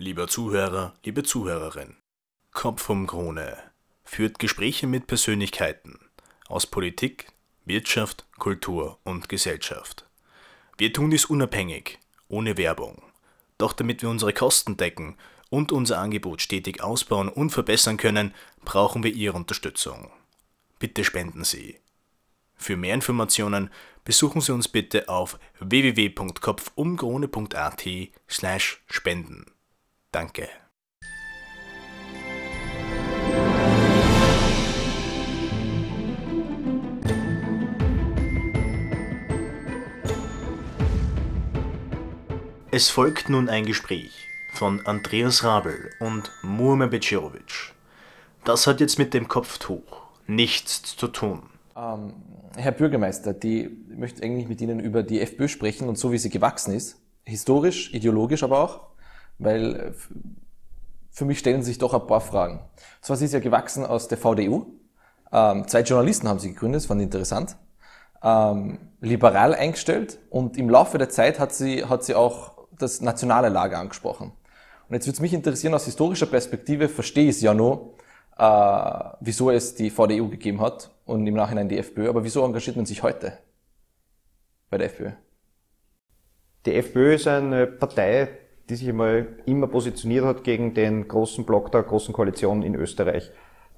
Lieber Zuhörer, liebe Zuhörerin, Kopf um Krone führt Gespräche mit Persönlichkeiten aus Politik, Wirtschaft, Kultur und Gesellschaft. Wir tun dies unabhängig, ohne Werbung. Doch damit wir unsere Kosten decken und unser Angebot stetig ausbauen und verbessern können, brauchen wir Ihre Unterstützung. Bitte spenden Sie. Für mehr Informationen besuchen Sie uns bitte auf www.kopfumkrone.at slash spenden. Danke. Es folgt nun ein Gespräch von Andreas Rabel und Murme Becirovic. Das hat jetzt mit dem Kopftuch nichts zu tun. Ähm, Herr Bürgermeister, die möchte eigentlich mit Ihnen über die FPÖ sprechen und so wie sie gewachsen ist, historisch, ideologisch aber auch, weil äh, für mich stellen sich doch ein paar Fragen. Zwar sie ist ja gewachsen aus der VDU, ähm, zwei Journalisten haben sie gegründet, das fand ich interessant, ähm, liberal eingestellt und im Laufe der Zeit hat sie, hat sie auch das nationale Lager angesprochen. Und jetzt würde es mich interessieren, aus historischer Perspektive verstehe ich es ja nur, äh, wieso es die VDU gegeben hat und im Nachhinein die FPÖ. Aber wieso engagiert man sich heute bei der FPÖ? Die FPÖ ist eine Partei, die sich einmal immer positioniert hat gegen den großen Block der großen Koalition in Österreich.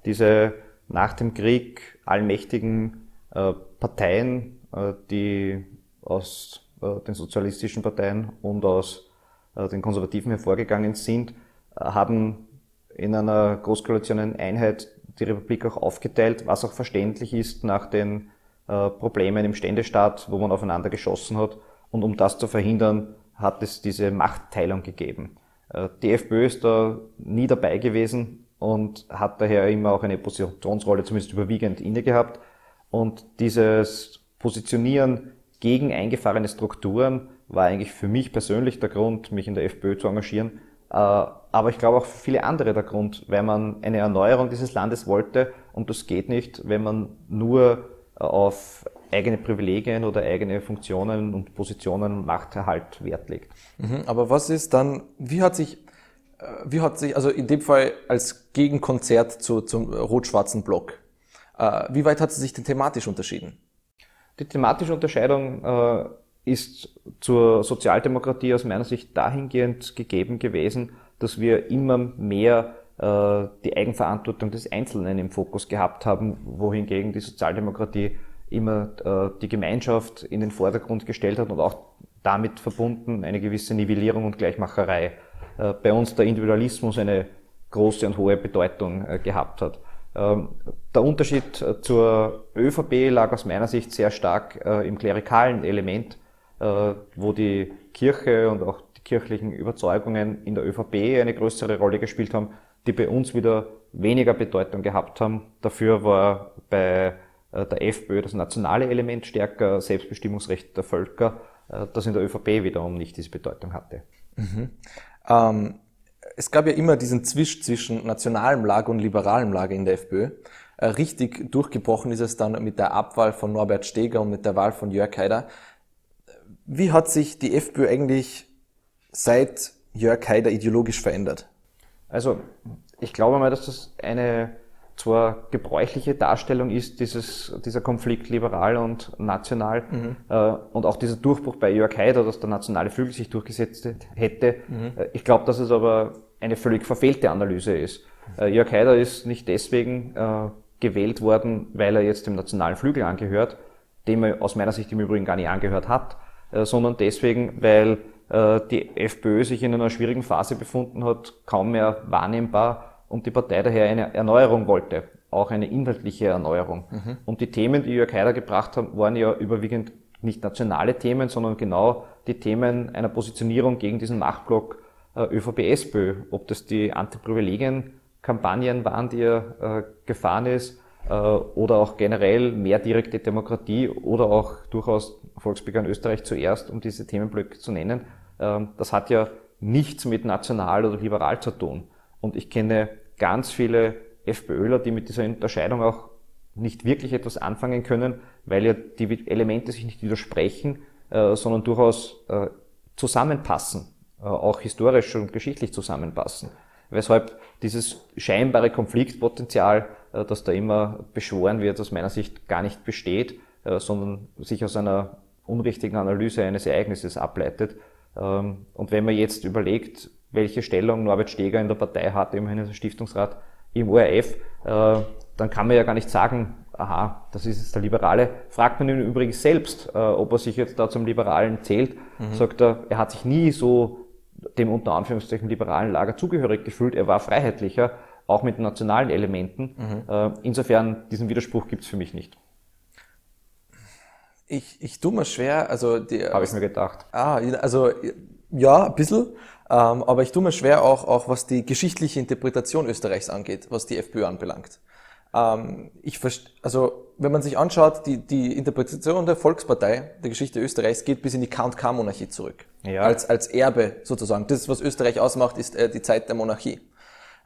Diese nach dem Krieg allmächtigen äh, Parteien, äh, die aus äh, den sozialistischen Parteien und aus den Konservativen hervorgegangen sind, haben in einer Großkoalition eine Einheit die Republik auch aufgeteilt, was auch verständlich ist nach den Problemen im Ständestaat, wo man aufeinander geschossen hat. Und um das zu verhindern, hat es diese Machtteilung gegeben. Äh, die FPÖ ist da nie dabei gewesen und hat daher immer auch eine Positionsrolle zumindest überwiegend inne gehabt. Und dieses Positionieren gegen eingefahrene Strukturen war eigentlich für mich persönlich der Grund, mich in der FPÖ zu engagieren, äh, aber ich glaube auch für viele andere der Grund, weil man eine Erneuerung dieses Landes wollte und das geht nicht, wenn man nur äh, auf eigene Privilegien oder eigene Funktionen und Positionen und Machterhalt Wert legt. Mhm, aber was ist dann, wie hat sich, äh, wie hat sich, also in dem Fall als Gegenkonzert zu, zum rot-schwarzen Block, wie weit hat sie sich denn thematisch unterschieden? Die thematische Unterscheidung ist zur Sozialdemokratie aus meiner Sicht dahingehend gegeben gewesen, dass wir immer mehr äh, die Eigenverantwortung des Einzelnen im Fokus gehabt haben, wohingegen die Sozialdemokratie immer äh, die Gemeinschaft in den Vordergrund gestellt hat und auch damit verbunden eine gewisse Nivellierung und Gleichmacherei. Äh, bei uns der Individualismus eine große und hohe Bedeutung äh, gehabt hat. Ähm, der Unterschied zur ÖVP lag aus meiner Sicht sehr stark im klerikalen Element, wo die Kirche und auch die kirchlichen Überzeugungen in der ÖVP eine größere Rolle gespielt haben, die bei uns wieder weniger Bedeutung gehabt haben. Dafür war bei der FPÖ das nationale Element stärker, Selbstbestimmungsrecht der Völker, äh, das in der ÖVP wiederum nicht diese Bedeutung hatte. Mhm. Ähm, es gab ja immer diesen Zwisch zwischen nationalem Lager und liberalem Lager in der FPÖ. Richtig durchgebrochen ist es dann mit der Abwahl von Norbert Steger und mit der Wahl von Jörg Haider. Wie hat sich die FPÖ eigentlich seit Jörg Haider ideologisch verändert? Also ich glaube mal, dass das eine zwar gebräuchliche Darstellung ist, dieses, dieser Konflikt liberal und national mhm. äh, und auch dieser Durchbruch bei Jörg Haider, dass der nationale Flügel sich durchgesetzt hätte. Mhm. Äh, ich glaube, dass es aber eine völlig verfehlte Analyse ist. Äh, Jörg Haider ist nicht deswegen äh, gewählt worden, weil er jetzt dem nationalen Flügel angehört, dem er aus meiner Sicht im Übrigen gar nicht angehört hat, äh, sondern deswegen, weil äh, die FPÖ sich in einer schwierigen Phase befunden hat, kaum mehr wahrnehmbar und die Partei daher eine Erneuerung wollte, auch eine inhaltliche Erneuerung. Mhm. Und die Themen, die Jörg Haider gebracht haben, waren ja überwiegend nicht nationale Themen, sondern genau die Themen einer Positionierung gegen diesen Machtblock äh, ÖVP-SPÖ. Ob das die Antiprivilegien-Kampagnen waren, die er äh, gefahren ist, äh, oder auch generell mehr direkte Demokratie oder auch durchaus Volksbegehren Österreich zuerst, um diese Themenblöcke zu nennen. Ähm, das hat ja nichts mit national oder liberal zu tun. Und ich kenne ganz viele FPÖler, die mit dieser Unterscheidung auch nicht wirklich etwas anfangen können, weil ja die Elemente sich nicht widersprechen, äh, sondern durchaus äh, zusammenpassen. äh, auch historisch und geschichtlich zusammenpassen. Weshalb dieses scheinbare Konfliktpotenzial, das da immer beschworen wird, aus meiner Sicht gar nicht besteht, sondern sich aus einer unrichtigen Analyse eines Ereignisses ableitet. Ähm, und wenn man jetzt überlegt, welche Stellung Norbert Steger in der Partei hat, immerhin als Stiftungsrat im ORF, dann kann man ja gar nicht sagen, aha, das ist jetzt der Liberale. Fragt man ihn übrigens selbst, ob er sich jetzt da zum Liberalen zählt, mhm. sagt er, er hat sich nie so dem unter Anführungszeichen liberalen Lager zugehörig gefühlt. Er war freiheitlicher, auch mit nationalen Elementen. Mhm. Äh, insofern, diesen Widerspruch gibt es für mich nicht. Ich, ich tue mir schwer, also habe ich mir gedacht. Ah, also ja, ein bisschen, aber ich tue mir schwer auch, auch was die geschichtliche Interpretation Österreichs angeht, was die FPÖ anbelangt. Ähm, ich also wenn man sich anschaut, die, die Interpretation der Volkspartei der Geschichte Österreichs geht bis in die Count-K-Monarchie zurück. Ja. Als, als Erbe sozusagen. Das, was Österreich ausmacht, ist äh, die Zeit der Monarchie.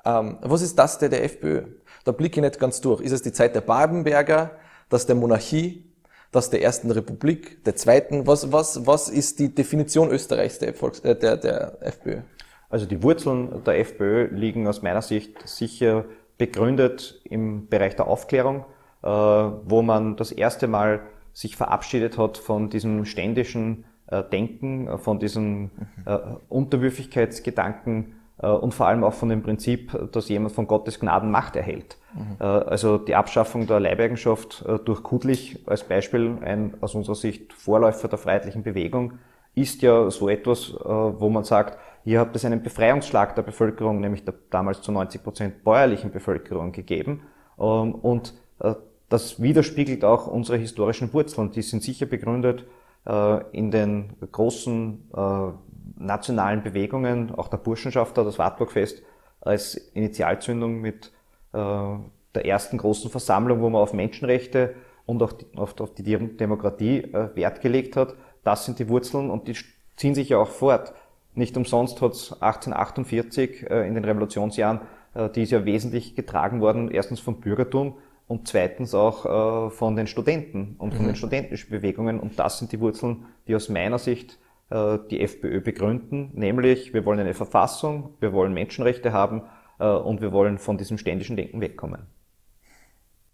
Ähm, was ist das der, der FPÖ? Da blicke ich nicht ganz durch. Ist es die Zeit der Babenberger, das der Monarchie, das der Ersten Republik, der Zweiten? Was, was, was ist die Definition Österreichs der, Volks-, äh, der, der FPÖ? Also die Wurzeln der FPÖ liegen aus meiner Sicht sicher begründet im Bereich der Aufklärung, äh, wo man das erste Mal sich verabschiedet hat von diesem ständischen äh, Denken, von diesem äh, Unterwürfigkeitsgedanken und vor allem auch von dem Prinzip, dass jemand von Gottes Gnaden Macht erhält. Mhm. Also die Abschaffung der Leibeigenschaft durch Kudlich als Beispiel, ein aus unserer Sicht Vorläufer der freiheitlichen Bewegung, ist ja so etwas, wo man sagt, hier hat es einen Befreiungsschlag der Bevölkerung, nämlich der damals zu 90 Prozent bäuerlichen Bevölkerung gegeben. Ähm, und äh, das widerspiegelt auch unsere historischen Wurzeln. Die sind sicher begründet äh, in den großen äh, nationalen Bewegungen, auch der Burschenschafter, das Wartburgfest als Initialzündung mit der ersten großen Versammlung, wo man auf Menschenrechte und auch auf die Demokratie Wert gelegt hat. Das sind die Wurzeln und die ziehen sich ja auch fort. Nicht umsonst hat es 1848 äh, in den Revolutionsjahren, äh, die ist ja wesentlich getragen worden, erstens vom Bürgertum und zweitens auch äh, von den Studenten und von mhm. den studentischen Bewegungen. Und das sind die Wurzeln, die aus meiner Sicht äh, die FPÖ begründen, nämlich wir wollen eine Verfassung, wir wollen Menschenrechte haben äh, und wir wollen von diesem ständischen Denken wegkommen.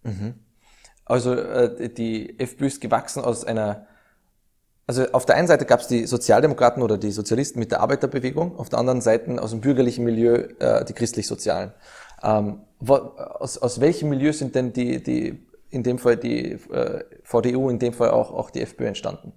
Mhm. Also äh, die FPÖ ist gewachsen aus einer also auf der einen Seite gab es die Sozialdemokraten oder die Sozialisten mit der Arbeiterbewegung, auf der anderen Seite aus dem bürgerlichen Milieu äh, die christlich-sozialen. Ähm, aus, aus welchem Milieu sind denn die, die in dem Fall die äh, VDU, in dem Fall auch, auch die FPÖ entstanden?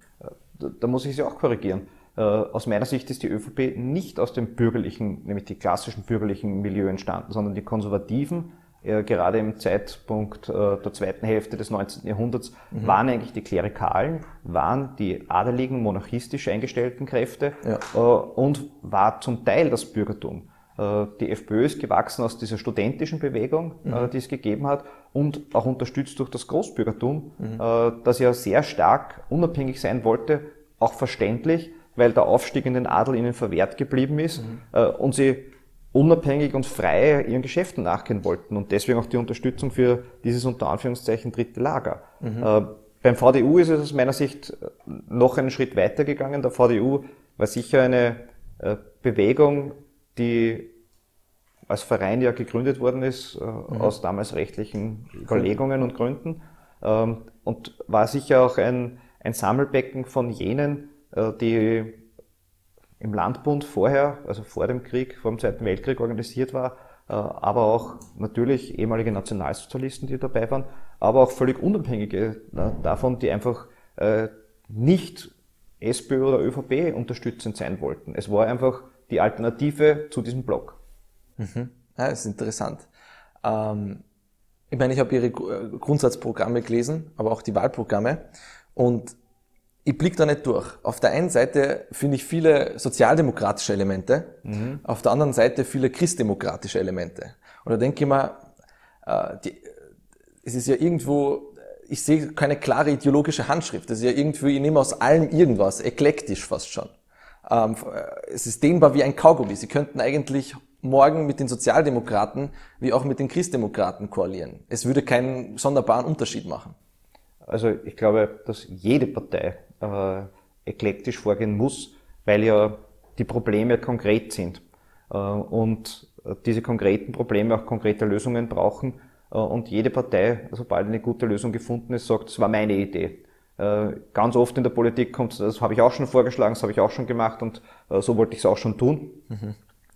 Da, muss ich Sie auch korrigieren. Äh, aus meiner Sicht ist die ÖVP nicht aus dem bürgerlichen, nämlich die klassischen bürgerlichen Milieu entstanden, sondern die Konservativen äh, gerade im Zeitpunkt äh, der zweiten Hälfte des 19. Jahrhunderts, mhm. waren eigentlich die Klerikalen, waren die adeligen, monarchistisch eingestellten Kräfte ja. und war zum Teil das Bürgertum. Die FPÖ ist gewachsen aus dieser studentischen Bewegung, mhm. die es gegeben hat und auch unterstützt durch das Großbürgertum, mhm. das ja sehr stark unabhängig sein wollte, auch verständlich, weil der Aufstieg in den Adel ihnen verwehrt geblieben ist mhm. und sie unabhängig und frei ihren Geschäften nachgehen wollten und deswegen auch die Unterstützung für dieses unter Anführungszeichen dritte Lager. Mhm. Äh, beim VDU ist es aus meiner Sicht noch einen Schritt weiter gegangen. Der VDU war sicher eine äh, Bewegung, die als Verein ja gegründet worden ist, äh, mhm. aus damals rechtlichen Überlegungen und Gründen ähm, und war sicher auch ein, ein Sammelbecken von jenen, äh, die im Landbund vorher, also vor dem Krieg, vor dem Zweiten Weltkrieg organisiert war, äh, aber auch natürlich ehemalige Nationalsozialisten, die dabei waren, aber auch völlig unabhängige davon, die einfach äh, nicht SPÖ oder ÖVP unterstützend sein wollten. Es war einfach die Alternative zu diesem Block. Mhm. Ja, das ist interessant. Ähm, ich meine, ich habe Ihre Grundsatzprogramme gelesen, aber auch die Wahlprogramme. Und ich blick da nicht durch. Auf der einen Seite finde ich viele sozialdemokratische Elemente, mhm. auf der anderen Seite viele christdemokratische Elemente. Und da denke ich mir, äh, die, es ist ja irgendwo, ich sehe keine klare ideologische Handschrift. Das ist ja irgendwie, ich nehme aus allem irgendwas, eklektisch fast schon. Ähm, es ist dehnbar wie ein Kaugummi. Sie könnten eigentlich morgen mit den Sozialdemokraten wie auch mit den Christdemokraten koalieren. Es würde keinen sonderbaren Unterschied machen. Also ich glaube, dass jede Partei äh, eklektisch vorgehen muss, weil ja die Probleme konkret sind äh, und diese konkreten Probleme auch konkrete Lösungen brauchen. Äh, und jede Partei, sobald eine gute Lösung gefunden ist, sagt, das war meine Idee. Äh, ganz oft in der Politik kommt, das habe ich auch schon vorgeschlagen, das habe ich auch schon gemacht und äh, so wollte ich es auch schon tun. Mhm.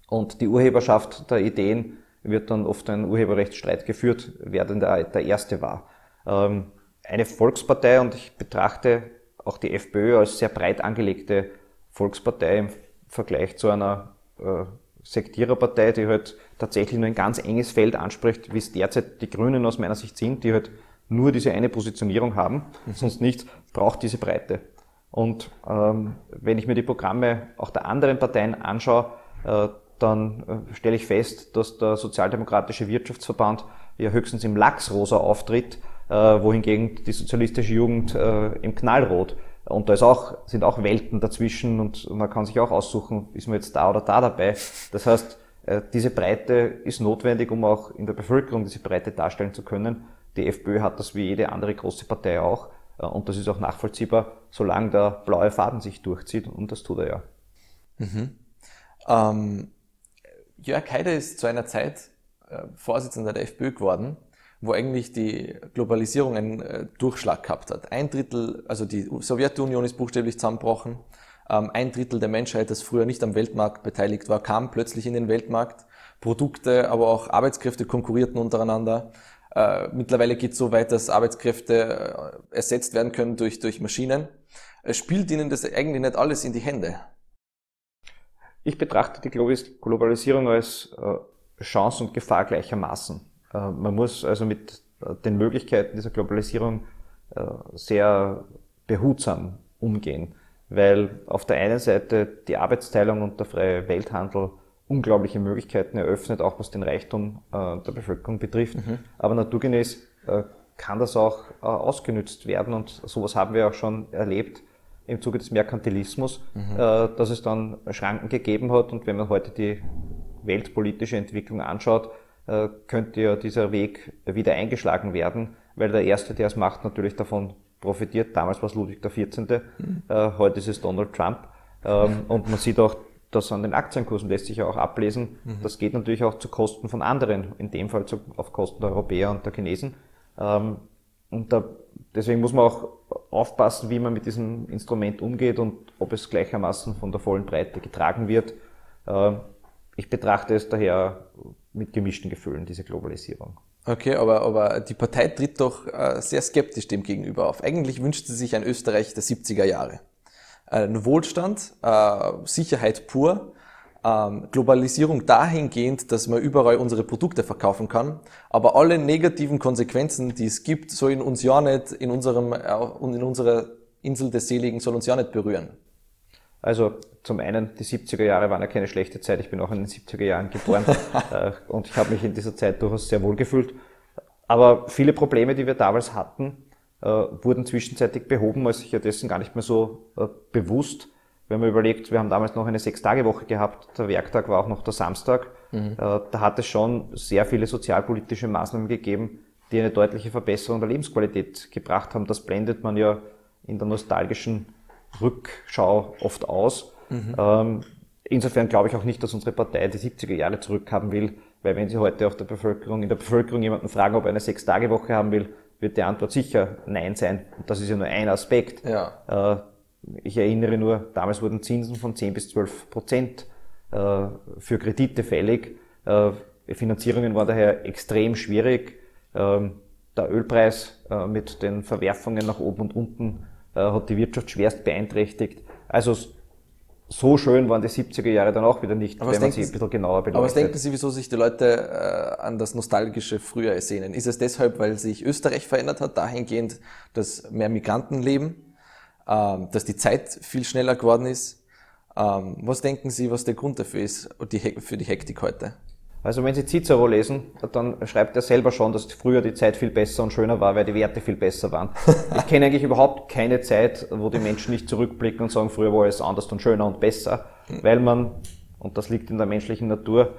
Und die Urheberschaft der Ideen wird dann oft ein Urheberrechtsstreit geführt, wer denn der, der Erste war. Ähm, eine Volkspartei, und ich betrachte auch die FPÖ als sehr breit angelegte Volkspartei im Vergleich zu einer äh, Sektiererpartei, die halt tatsächlich nur ein ganz enges Feld anspricht, wie es derzeit die Grünen aus meiner Sicht sind, die halt nur diese eine Positionierung haben, mhm. sonst nicht, braucht diese Breite. Und ähm, wenn ich mir die Programme auch der anderen Parteien anschaue, äh, dann äh, stelle ich fest, dass der Sozialdemokratische Wirtschaftsverband ja höchstens im Lachsrosa auftritt, äh, wohingegen die sozialistische Jugend äh, im Knallrot. Und da ist auch, sind auch Welten dazwischen und man kann sich auch aussuchen, ist man jetzt da oder da dabei. Das heißt, diese Breite ist notwendig, um auch in der Bevölkerung diese Breite darstellen zu können. Die FPÖ hat das wie jede andere große Partei auch. Und das ist auch nachvollziehbar, solange der blaue Faden sich durchzieht. Und das tut er ja. Mhm. Ähm, Jörg Haider ist zu einer Zeit äh, Vorsitzender der FPÖ geworden, wo eigentlich die Globalisierung einen äh, Durchschlag gehabt hat. Ein Drittel, also die Sowjetunion ist buchstäblich zusammengebrochen. Ähm, ein Drittel der Menschheit, das früher nicht am Weltmarkt beteiligt war, kam plötzlich in den Weltmarkt. Produkte, aber auch Arbeitskräfte konkurrierten untereinander. Äh, mittlerweile geht es so weit, dass Arbeitskräfte ersetzt werden können durch, durch Maschinen. Äh, spielt Ihnen das eigentlich nicht alles in die Hände? Ich betrachte die Globalisierung als äh, Chance und Gefahr gleichermaßen. Äh, man muss also mit äh, den Möglichkeiten dieser Globalisierung sehr behutsam umgehen weil auf der einen Seite die Arbeitsteilung und der freie Welthandel unglaubliche Möglichkeiten eröffnet, auch was den Reichtum der Bevölkerung betrifft. Mhm. Aber naturgemäß kann das auch ausgenützt werden und sowas haben wir auch schon erlebt im Zuge des Merkantilismus, mhm. Äh, dass es dann Schranken gegeben hat und wenn man heute die weltpolitische Entwicklung anschaut, äh, könnte ja dieser Weg wieder eingeschlagen werden, weil der Erste, der es macht, natürlich davon profitiert. Damals war es Ludwig XIV., mhm. äh, heute ist es Donald Trump. Ähm, und man sieht auch, dass an den Aktienkursen lässt sich ja auch ablesen. Mhm. Das geht natürlich auch zu Kosten von anderen, in dem Fall zu, auf Kosten der Europäer und der Chinesen. Ähm, und da, deswegen muss man auch aufpassen, wie man mit diesem Instrument umgeht und ob es gleichermaßen von der vollen Breite getragen wird. Ähm, ich betrachte es daher mit gemischten Gefühlen, diese Globalisierung. Okay, aber, aber die Partei tritt doch äh, sehr skeptisch dem gegenüber auf. Eigentlich wünscht sie sich ein Österreich der 70er Jahre. Ein Wohlstand, äh, Sicherheit pur, ähm, Globalisierung dahingehend, dass man überall unsere Produkte verkaufen kann, aber alle negativen Konsequenzen, die es gibt, sollen uns ja nicht in unserem äh, in unserer Insel des Seligen soll uns ja nicht berühren. Also zum einen, die 70er Jahre waren ja keine schlechte Zeit. Ich bin auch in den 70er Jahren geboren äh, und ich habe mich in dieser Zeit durchaus sehr wohl gefühlt. Aber viele Probleme, die wir damals hatten, äh, wurden zwischenzeitlich behoben, als ich ja dessen gar nicht mehr so äh, bewusst. Wenn man überlegt, wir haben damals noch eine Sechs-Tage-Woche gehabt, der Werktag war auch noch der Samstag. Mhm. Da hat es schon sehr viele sozialpolitische Maßnahmen gegeben, die eine deutliche Verbesserung der Lebensqualität gebracht haben. Das blendet man ja in der nostalgischen Rückschau oft aus. Mhm. Ähm, insofern glaube ich auch nicht, dass unsere Partei die 70er Jahre zurückhaben will, weil wenn Sie heute auf der Bevölkerung, in der Bevölkerung jemanden fragen, ob er eine Sechs-Tage-Woche haben will, wird die Antwort sicher Nein sein. Und das ist ja nur ein Aspekt. Ja. Äh, ich erinnere nur, damals wurden Zinsen von 10 bis 12 Prozent äh, für Kredite fällig. Äh, Finanzierungen waren daher extrem schwierig. Ähm, der Ölpreis mit den Verwerfungen nach oben und unten hat die Wirtschaft schwerst beeinträchtigt. Also so schön waren die 70er Jahre dann auch wieder nicht, aber wenn man sie ein bisschen genauer beleuchtet. Aber was denken Sie, wieso sich die Leute äh, an das nostalgische Früher ersehnen? Ist es deshalb, weil sich Österreich verändert hat, dahingehend, dass mehr Migranten leben, dass die Zeit viel schneller geworden ist? Ähm, was denken Sie, was der Grund dafür ist, für die Hektik heute? Also wenn Sie Cicero lesen, dann schreibt er selber schon, dass früher die Zeit viel besser und schöner war, weil die Werte viel besser waren. Ich kenne eigentlich überhaupt keine Zeit, wo die Menschen nicht zurückblicken und sagen, früher war alles anders und schöner und besser, weil man, und das liegt in der menschlichen Natur,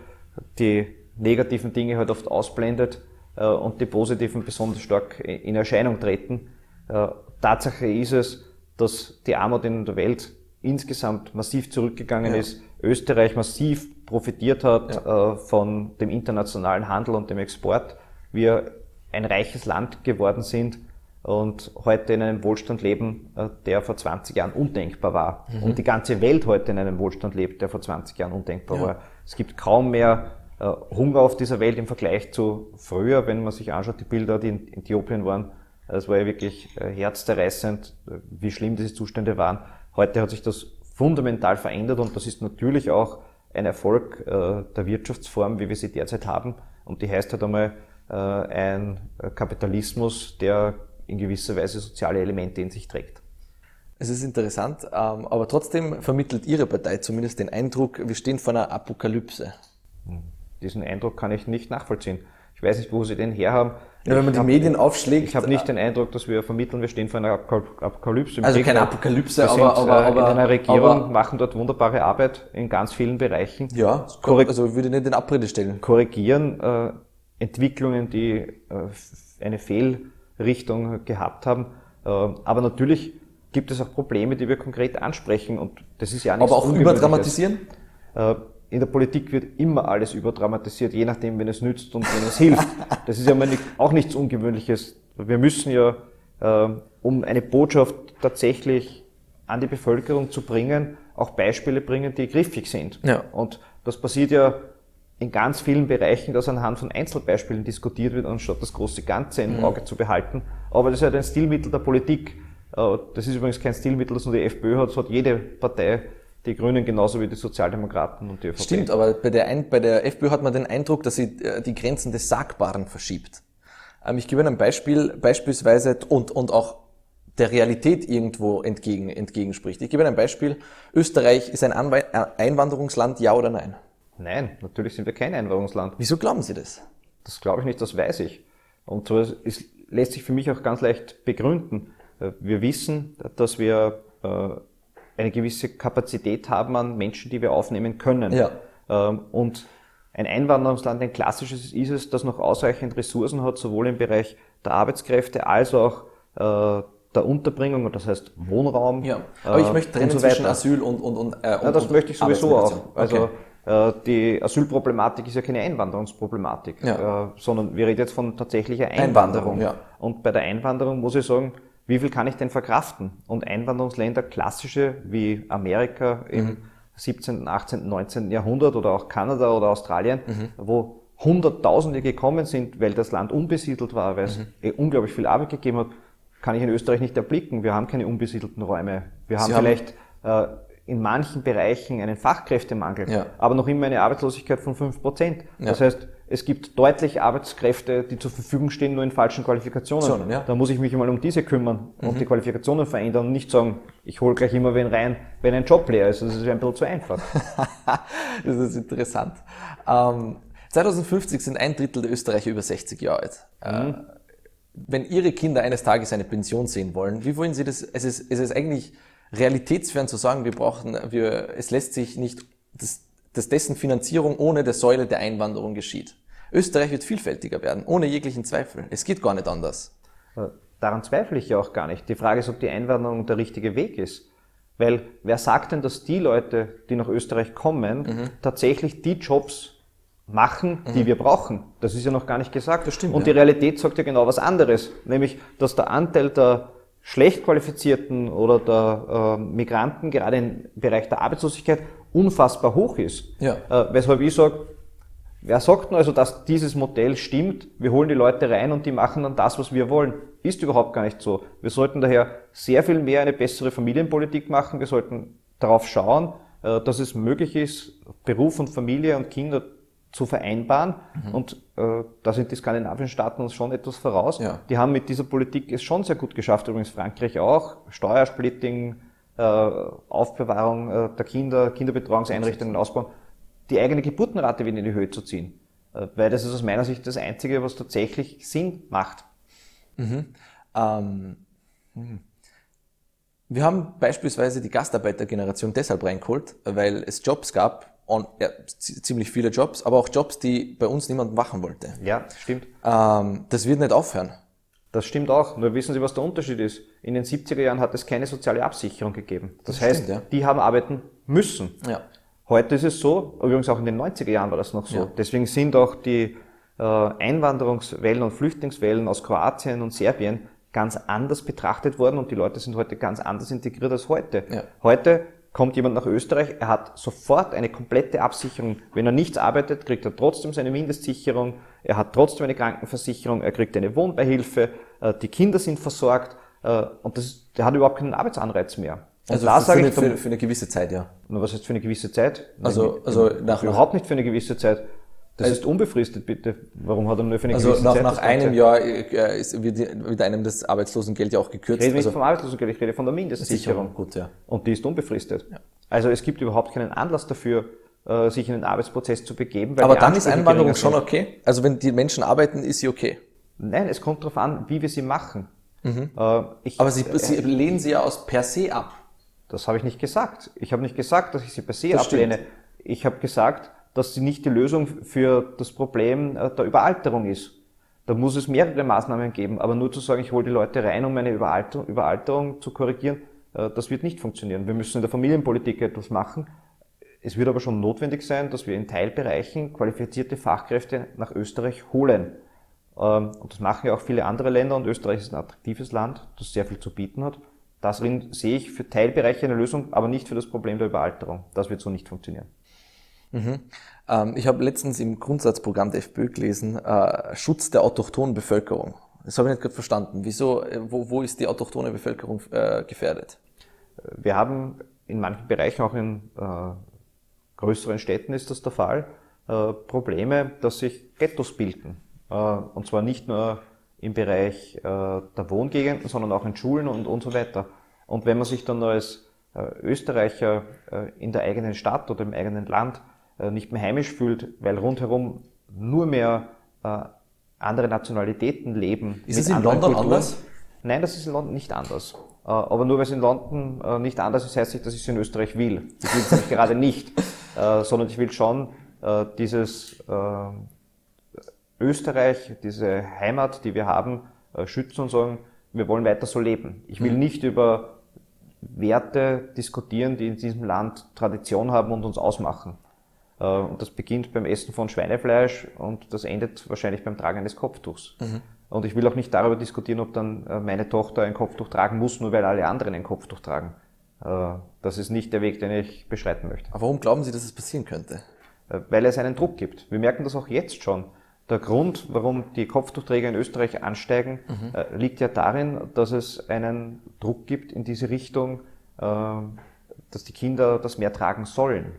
die negativen Dinge halt oft ausblendet äh, und die positiven besonders stark in Erscheinung treten. Äh, Tatsache ist es, dass die Armut in der Welt insgesamt massiv zurückgegangen ja. ist, Österreich massiv profitiert hat ja. äh, von dem internationalen Handel und dem Export. Wir ein reiches Land geworden sind und heute in einem Wohlstand leben, äh, der vor 20 Jahren undenkbar war. Mhm. Und die ganze Welt heute in einem Wohlstand lebt, der vor 20 Jahren undenkbar ja. war. Es gibt kaum mehr äh, Hunger auf dieser Welt im Vergleich zu früher, wenn man sich anschaut, die Bilder, die in Äthiopien waren. Es war ja wirklich äh, herzzerreißend, wie schlimm diese Zustände waren. Heute hat sich das fundamental verändert und das ist natürlich auch ein Erfolg der Wirtschaftsform, wie wir sie derzeit haben. Und die heißt halt einmal ein Kapitalismus, der in gewisser Weise soziale Elemente in sich trägt. Es ist interessant, ähm, aber trotzdem vermittelt Ihre Partei zumindest den Eindruck, wir stehen vor einer Apokalypse. Hm. Diesen Eindruck kann ich nicht nachvollziehen. Ich weiß nicht, wo Sie den herhaben. Ja, wenn man die Medien aufschlägt. Ich habe nicht den Eindruck, dass wir vermitteln, wir stehen vor einer Apokalypse. also keine Apokalypse, aber, sind, aber, aber, in einer Regierung, aber, machen dort wunderbare Arbeit in ganz vielen Bereichen. Ja, also würde nicht den Abrede stellen. Korrigieren äh, Entwicklungen, die äh, eine Fehl Richtung gehabt haben. Äh, aber natürlich gibt es auch Probleme, die wir konkret ansprechen und das ist ja nicht Aber auch überdramatisieren? Äh, in der Politik wird immer alles überdramatisiert, je nachdem, wenn es nützt und wenn es hilft. Das ist ja auch nichts Ungewöhnliches. Wir müssen ja, äh, um eine Botschaft tatsächlich an die Bevölkerung zu bringen, auch Beispiele bringen, die griffig sind. Ja. Und das passiert ja in ganz vielen Bereichen, dass anhand von Einzelbeispielen diskutiert wird, anstatt das große Ganze im mhm. Auge zu behalten. Aber das ist halt ein Stilmittel der Politik. Äh, das ist übrigens kein Stilmittel, das nur die FPÖ hat, das hat jede Partei, die Grünen genauso wie die Sozialdemokraten und die ÖVP. Stimmt, aber bei der, Ein bei der FPÖ hat man den Eindruck, dass sie äh, die Grenzen des Sagbaren verschiebt. Ähm, ich gebe ein Beispiel, beispielsweise und, und auch der Realität irgendwo entgegen, entgegenspricht. Ich gebe ein Beispiel. Österreich ist ein Anwe äh, Einwanderungsland, ja oder nein? Nein, natürlich sind wir kein Einwanderungsland. Wieso glauben Sie das? Das glaube ich nicht, das weiß ich. Und so lässt sich für mich auch ganz leicht begründen. Äh, wir wissen, dass wir eine gewisse Kapazität haben an Menschen, die wir aufnehmen können. Ja. Ähm, und ein Einwanderungsland, ein klassisches ist es, das noch ausreichend Ressourcen hat, sowohl im Bereich der Arbeitskräfte als auch äh, der Unterbringung, das heißt Wohnraum. Ja, aber ich möchte trennen so zwischen Asyl und, und, und, äh, und Ja, das und möchte ich sowieso auch. Also okay. Äh, die Asylproblematik ist ja keine Einwanderungsproblematik, ja. Äh, sondern wir reden jetzt von tatsächlicher Einwanderung. Einwanderung ja. Und bei der Einwanderung muss ich sagen, wie viel kann ich denn verkraften? Und Einwanderungsländer, klassische wie Amerika im mhm. 17., 18., 19. Jahrhundert oder auch Kanada oder Australien, mhm. wo Hunderttausende gekommen sind, weil das Land unbesiedelt war, weil es mhm. Eh unglaublich viel Arbeit gegeben hat, kann ich in Österreich nicht erblicken. Wir haben keine unbesiedelten Räume. Wir haben Sie vielleicht äh, in manchen Bereichen einen Fachkräftemangel, ja. aber noch immer eine Arbeitslosigkeit von 5%. Ja. Das heißt, es gibt deutlich Arbeitskräfte, die zur Verfügung stehen, nur in falschen Qualifikationen. So, ja. Da muss ich mich mal um diese kümmern mhm. und die Qualifikationen verändern und nicht sagen, ich hole gleich immer wen rein, wenn ein Job leer ist. Das ist ein bisschen zu einfach. das ist interessant. Ähm, 2050 sind ein Drittel der Österreicher über 60 Jahre alt. Mhm. Äh, wenn Ihre Kinder eines Tages eine Pension sehen wollen, wie wollen Sie das? Es ist, es ist eigentlich realitätsfern zu sagen, wir brauchen, wir, es lässt sich nicht, dass, dass dessen Finanzierung ohne der Säule der Einwanderung geschieht. Österreich wird vielfältiger werden, ohne jeglichen Zweifel. Es geht gar nicht anders. Daran zweifle ich ja auch gar nicht. Die Frage ist, ob die Einwanderung der richtige Weg ist. Weil wer sagt denn, dass die Leute, die nach Österreich kommen, mhm. tatsächlich die Jobs machen, die mhm. wir brauchen? Das ist ja noch gar nicht gesagt. Stimmt. Und ja. die Realität sagt ja genau was anderes. Nämlich, dass der Anteil der schlecht qualifizierten oder der äh, Migranten gerade im Bereich der Arbeitslosigkeit unfassbar hoch ist. Ja. Äh, weshalb ich sage, wer sagt denn also, dass dieses Modell stimmt, wir holen die Leute rein und die machen dann das, was wir wollen? Ist überhaupt gar nicht so. Wir sollten daher sehr viel mehr eine bessere Familienpolitik machen. Wir sollten darauf schauen, äh, dass es möglich ist, Beruf und Familie und Kinder zu vereinbaren. Mhm. Und äh, da sind die skandinavischen Staaten uns schon etwas voraus. Ja. Die haben mit dieser Politik es schon sehr gut geschafft, übrigens Frankreich auch. Steuersplitting, äh, Aufbewahrung äh, der Kinder, Kinderbetreuungseinrichtungen ausbauen, die eigene Geburtenrate wieder in die Höhe zu ziehen. Äh, weil das ist aus meiner Sicht das Einzige, was tatsächlich Sinn macht. Mhm. Ähm, hm. wir haben beispielsweise die Gastarbeitergeneration deshalb reingeholt, weil es Jobs gab, on, ja, ziemlich viele Jobs, aber auch Jobs, die bei uns niemand machen wollte. Ja, stimmt. Ähm, das wird nicht aufhören. Das stimmt auch. Nur wissen Sie, was der Unterschied ist? In den 70er Jahren hat es keine soziale Absicherung gegeben. Das, das heißt, stimmt, ja. die haben arbeiten müssen. Ja. Heute ist es so, übrigens auch in den 90er Jahren war das noch so. Ja. Deswegen sind auch die äh, Einwanderungswellen und Flüchtlingswellen aus Kroatien und Serbien ganz anders betrachtet worden und die Leute sind heute ganz anders integriert als heute. Ja. Heute kommt jemand nach Österreich, er hat sofort eine komplette Absicherung. Wenn er nichts arbeitet, kriegt er trotzdem seine Mindestsicherung, er hat trotzdem eine Krankenversicherung, er kriegt eine Wohnbeihilfe, äh, die Kinder sind versorgt äh, und das, der hat überhaupt keinen Arbeitsanreiz mehr. Und also da für, sage für, ich, für, für eine gewisse Zeit, ja. Was heißt für eine gewisse Zeit? Also, also nach, überhaupt nicht für eine gewisse Zeit. Das also, ist unbefristet, bitte. Warum hat er nur für eine also nach, Zeit? Nach einem Jahr äh, ist, wird, wird einem das Arbeitslosengeld ja auch gekürzt. Ich rede nicht also, vom Arbeitslosengeld, ich rede von der Mindestsicherung. Gut, ja. Und die ist unbefristet. Ja. Also es gibt überhaupt keinen Anlass dafür, äh, sich in den Arbeitsprozess zu begeben. Aber dann ist Einwanderung schon okay? Also wenn die Menschen arbeiten, ist sie okay? Nein, es kommt darauf an, wie wir sie machen. Mhm. Äh, ich, Aber sie, sie lehnen sie ja aus per se ab. Das habe ich nicht gesagt. Ich habe nicht gesagt, dass ich sie per se das ablehne. Stimmt. Ich habe gesagt, dass sie nicht die Lösung für das Problem äh, der Überalterung ist. Da muss es mehrere Maßnahmen geben, aber nur zu sagen, ich hole die Leute rein, um eine Überalterung, Überalterung zu korrigieren, äh, das wird nicht funktionieren. Wir müssen in der Familienpolitik etwas machen. Es wird aber schon notwendig sein, dass wir in Teilbereichen qualifizierte Fachkräfte nach Österreich holen. Ähm, und das machen ja auch viele andere Länder und Österreich ist ein attraktives Land, das sehr viel zu bieten hat. Darin sehe ich für Teilbereiche eine Lösung, aber nicht für das Problem der Überalterung. Das wird so nicht funktionieren. Mhm. Ähm, ich habe letztens im Grundsatzprogramm der FPÖ gelesen, äh, Schutz der autochthonen Bevölkerung. Das habe ich nicht gerade verstanden. Wieso, äh, wo, wo ist die autochtone Bevölkerung äh, gefährdet? Wir haben in manchen Bereichen, auch in äh, größeren Städten ist das der Fall, äh, Probleme, dass sich Ghettos bilden. Äh, und zwar nicht nur im Bereich der Wohngegenden, sondern auch in Schulen und, und so weiter. Und wenn man sich dann als Österreicher in der eigenen Stadt oder im eigenen Land nicht mehr heimisch fühlt, weil rundherum nur mehr äh, andere Nationalitäten leben. Ist es in London Kulturen. anders? Nein, das ist in London nicht anders. Äh, aber nur weil es in London nicht anders ist, heißt nicht, dass ich es in Österreich will. Ich will es nämlich gerade nicht, sondern ich will schon dieses Österreich, diese Heimat, die wir haben, schützen und sagen, wir wollen weiter so leben. Ich will mhm. nicht über Werte diskutieren, die in diesem Land Tradition haben und uns ausmachen. Äh, und das beginnt beim Essen von Schweinefleisch und das endet wahrscheinlich beim Tragen eines Kopftuchs. Mhm. Und ich will auch nicht darüber diskutieren, ob dann äh, meine Tochter ein Kopftuch tragen muss, nur weil alle anderen ein Kopftuch tragen. Äh, das ist nicht der Weg, den ich beschreiten möchte. Aber warum glauben Sie, dass es passieren könnte? Weil es einen Druck gibt. Wir merken das auch jetzt schon. Der Grund, warum die Kopftuchträger in Österreich ansteigen, mhm. liegt ja darin, dass es einen Druck gibt in diese Richtung, dass die Kinder das mehr tragen sollen.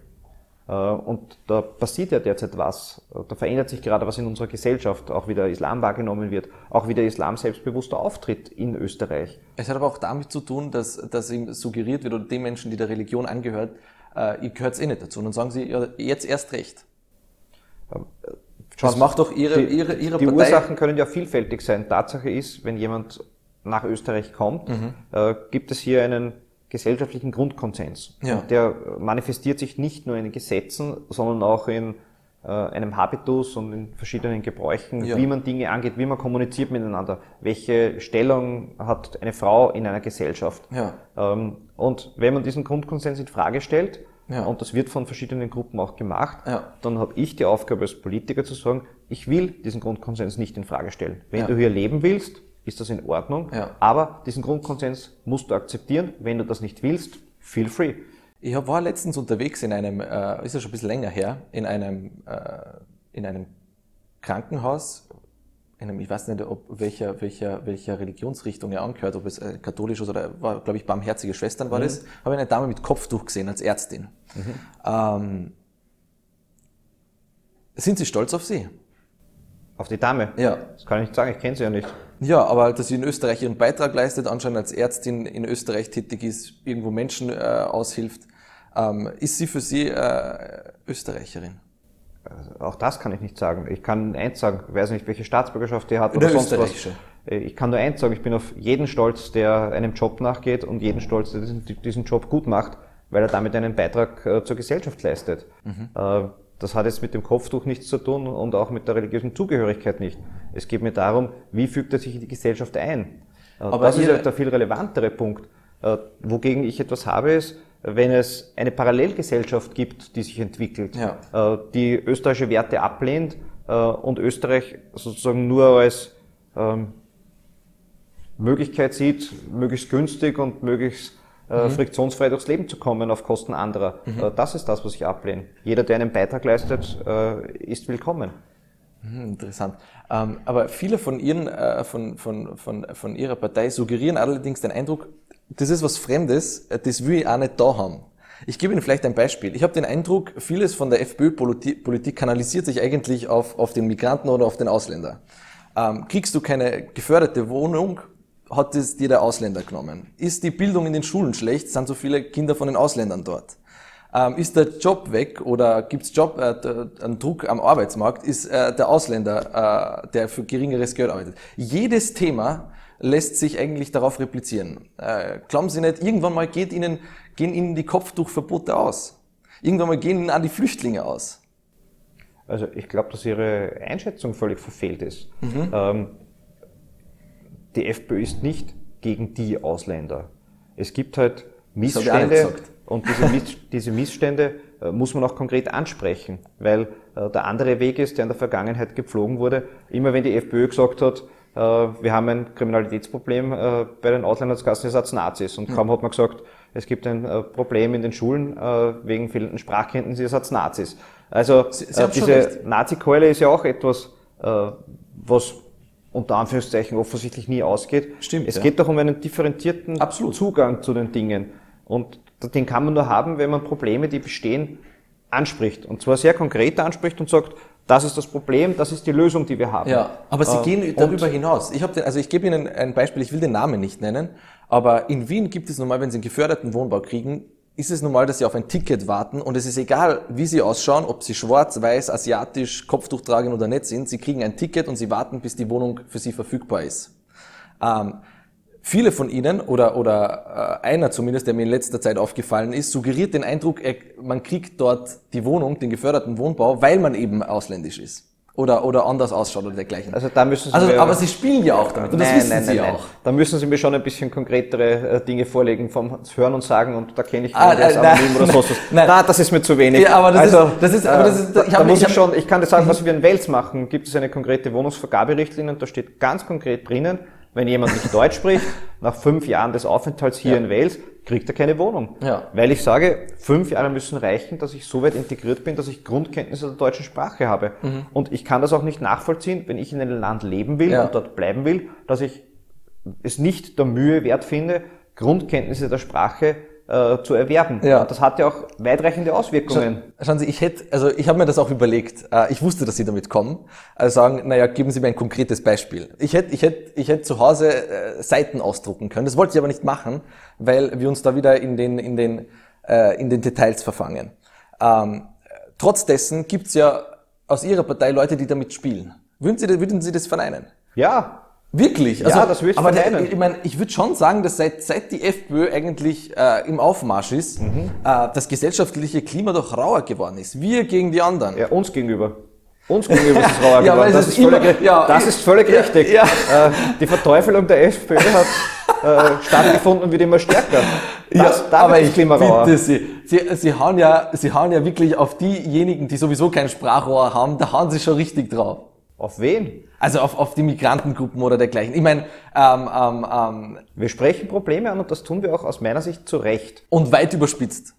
Äh, und da passiert ja derzeit was. Da verändert sich gerade was in unserer Gesellschaft, auch wie der Islam wahrgenommen wird, auch wie der Islam selbstbewusster auftritt in Österreich. Es hat aber auch damit zu tun, dass, dass ihm suggeriert wird, oder den Menschen, die der Religion angehört, äh, ihr gehört eh nicht dazu. Und dann sagen sie, ja, jetzt erst recht. Ähm, das macht doch Ihre, die, Ihre, Ihre die Partei. Ursachen können ja vielfältig sein. Tatsache ist, wenn jemand nach Österreich kommt, mhm. äh, gibt es hier einen gesellschaftlichen Grundkonsens. Ja. Und der manifestiert sich nicht nur in Gesetzen, sondern auch in äh, einem Habitus und in verschiedenen Gebräuchen, ja. wie man Dinge angeht, wie man kommuniziert miteinander, welche Stellung hat eine Frau in einer Gesellschaft. Ja. Ähm, und wenn man diesen Grundkonsens in Frage stellt, ja. und das wird von verschiedenen Gruppen auch gemacht, ja. dann habe ich die Aufgabe als Politiker zu sagen, ich will diesen Grundkonsens nicht in Frage stellen. Wenn du hier leben willst, ist das in Ordnung. Ja. Aber diesen Grundkonsens musst du akzeptieren. Wenn du das nicht willst, feel free. Ich war letztens unterwegs in einem, äh, ist ja schon ein bisschen länger her, in einem, äh, in einem Krankenhaus, in einem, ich weiß nicht, ob welcher, welcher, welcher Religionsrichtung er angehört, ob es äh, katholisch ist oder war, glaube ich, barmherzige Schwestern war mhm. das, habe ich eine Dame mit Kopftuch gesehen als Ärztin. Mhm. Ähm, sind Sie stolz auf sie? Auf die Dame? Ja. Das kann ich nicht sagen, ich kenne sie ja nicht. Ja, aber dass sie in Österreich ihren Beitrag leistet, anscheinend als Ärztin in Österreich tätig ist, irgendwo Menschen äh, aushilft, ähm, ist sie für Sie äh, Österreicherin? Also auch das kann ich nicht sagen. Ich kann eins sagen, ich weiß nicht, welche Staatsbürgerschaft die hat oder der sonst was. Äh, ich kann nur eins sagen, ich bin auf jeden stolz, der einem Job nachgeht und jeden stolz, der diesen, diesen Job gut macht, weil er damit einen Beitrag äh, zur Gesellschaft leistet. Mhm. Das hat jetzt mit dem Kopftuch nichts zu tun und auch mit der religiösen Zugehörigkeit nicht. Es geht mir darum, wie fügt er sich in die Gesellschaft ein. Äh, Aber das ist ja der viel relevantere Punkt. Äh, wogegen ich etwas habe, ist, wenn es eine Parallelgesellschaft gibt, die sich entwickelt, Ja. äh, die österreichische Werte ablehnt und Österreich sozusagen nur als ähm, Möglichkeit sieht, möglichst günstig und möglichst äh, friktionsfrei durchs Leben zu kommen auf Kosten anderer. Äh, das ist das, was ich ablehne. Jeder, der einen Beitrag leistet, äh, ist willkommen. Hm, Interessant. Ähm, aber viele von Ihren, äh, von, von, von, von Ihrer Partei suggerieren allerdings den Eindruck, das ist was Fremdes, das will ich auch nicht da haben. Ich gebe Ihnen vielleicht ein Beispiel. Ich habe den Eindruck, vieles von der FPÖ-Politik kanalisiert sich eigentlich auf, auf den Migranten oder auf den Ausländer. Ähm, kriegst du keine geförderte Wohnung, hat es dir der Ausländer genommen. Ist die Bildung in den Schulen schlecht, sind so viele Kinder von den Ausländern dort. Ähm, ist der Job weg oder gibt es Job, äh, einen Druck am Arbeitsmarkt, ist äh, der Ausländer, äh, der für geringeres Geld arbeitet. Jedes Thema lässt sich eigentlich darauf replizieren. Äh, glauben Sie nicht, irgendwann mal geht Ihnen, gehen Ihnen die Kopftuchverbote aus. Irgendwann mal gehen Ihnen auch die Flüchtlinge aus. Also ich glaube, dass Ihre Einschätzung völlig verfehlt ist. Ähm, die FPÖ ist nicht gegen die Ausländer. Es gibt halt Missstände und diese, Miss, diese Missstände äh, muss man auch konkret ansprechen, weil äh, der andere Weg ist, der in der Vergangenheit gepflogen wurde. Immer wenn die FPÖ gesagt hat, äh, wir haben ein Kriminalitätsproblem bei den Ausländern als Nazis und kaum hat man gesagt, es gibt ein Problem in den Schulen wegen fehlenden Sprachkenntnissen, ihr seid Nazis. Also Sie- Sie diese. Nazi-Keule ist ja auch etwas, was unter Anführungszeichen offensichtlich nie ausgeht. Stimmt, Es ja. geht doch um einen differenzierten Absolut. Zugang zu den Dingen. Und den kann man nur haben, wenn man Probleme, die bestehen, anspricht. Und zwar sehr konkret anspricht und sagt, das ist das Problem, das ist die Lösung, die wir haben. Ja, aber Sie Äh, gehen und- darüber hinaus. Ich habe den, also ich gebe Ihnen ein Beispiel, ich will den Namen nicht nennen, aber in Wien gibt es normal, wenn Sie einen geförderten Wohnbau kriegen, ist es normal, dass Sie auf ein Ticket warten und es ist egal, wie Sie ausschauen, ob Sie schwarz, weiß, asiatisch, Kopftuch tragen oder nicht sind, Sie kriegen ein Ticket und Sie warten, bis die Wohnung für Sie verfügbar ist. Ähm, viele von Ihnen oder, oder äh, einer zumindest, der mir in letzter Zeit aufgefallen ist, suggeriert den Eindruck, er, man kriegt dort die Wohnung, den geförderten Wohnbau, weil man eben ausländisch ist. Oder, oder anders ausschaut oder dergleichen. Also da müssen Sie Also, mir- aber Sie spielen ja auch damit. Und das nein, wissen nein, Sie nein, auch. Da müssen Sie mir schon ein bisschen konkretere äh, Dinge vorlegen vom Hören und Sagen und da kenne ich Ah, ist nein, anonym oder so. nein. Na, das ist mir zu wenig. Ja, aber das ist- also, das ist- aber das ist- äh, da, ich da muss ich ich, schon, ich kann dir sagen, was wir in Wales machen. Gibt es eine konkrete Wohnungsvergaberichtlinie und da steht ganz konkret drinnen, wenn jemand nicht Deutsch spricht, nach fünf Jahren des Aufenthalts hier Ja. in Wales, kriegt er keine Wohnung. Ja. Weil ich sage, fünf Jahre müssen reichen, dass ich so weit integriert bin, dass ich Grundkenntnisse der deutschen Sprache habe. Mhm. Und ich kann das auch nicht nachvollziehen, wenn ich in einem Land leben will Ja. und dort bleiben will, dass ich es nicht der Mühe wert finde, Grundkenntnisse der Sprache äh, zu erwerben. Ja. Und das hat ja auch weitreichende Auswirkungen. Schauen Sie, ich hätte, also ich habe mir das auch überlegt. Äh, Ich wusste, dass Sie damit kommen. Also sagen, naja, geben Sie mir ein konkretes Beispiel. Ich hätte, ich hätte, ich hätte zu Hause äh, Seiten ausdrucken können. Das wollte ich aber nicht machen, weil wir uns da wieder in den, in den, äh, in den Details verfangen. Ähm, trotz dessen gibt's ja aus Ihrer Partei Leute, die damit spielen. Würden Sie, würden Sie das verneinen? Ja, Wirklich? Also, Ja, das würde ich aber der, ich meine, ich würde schon sagen, dass seit, seit die FPÖ eigentlich äh, im Aufmarsch ist, Mhm. äh, das gesellschaftliche Klima doch rauer geworden ist. Wir gegen die anderen. ja uns gegenüber. Uns gegenüber ist es rauer Ja, geworden. Das ist ist völlig, immer- ja, das ist völlig ja, richtig. ja. Äh, die Verteufelung der FPÖ hat äh, stattgefunden und wird immer stärker. Das, da aber ich Klima rauer. bitte Sie, Sie, Sie hauen ja, Sie hauen ja wirklich auf diejenigen, die sowieso kein Sprachrohr haben, da hauen Sie schon richtig drauf. Auf wen? Also auf, auf die Migrantengruppen oder dergleichen. Ich meine, ähm, ähm, ähm, Wir sprechen Probleme an und das tun wir auch aus meiner Sicht zu Recht. und weit überspitzt.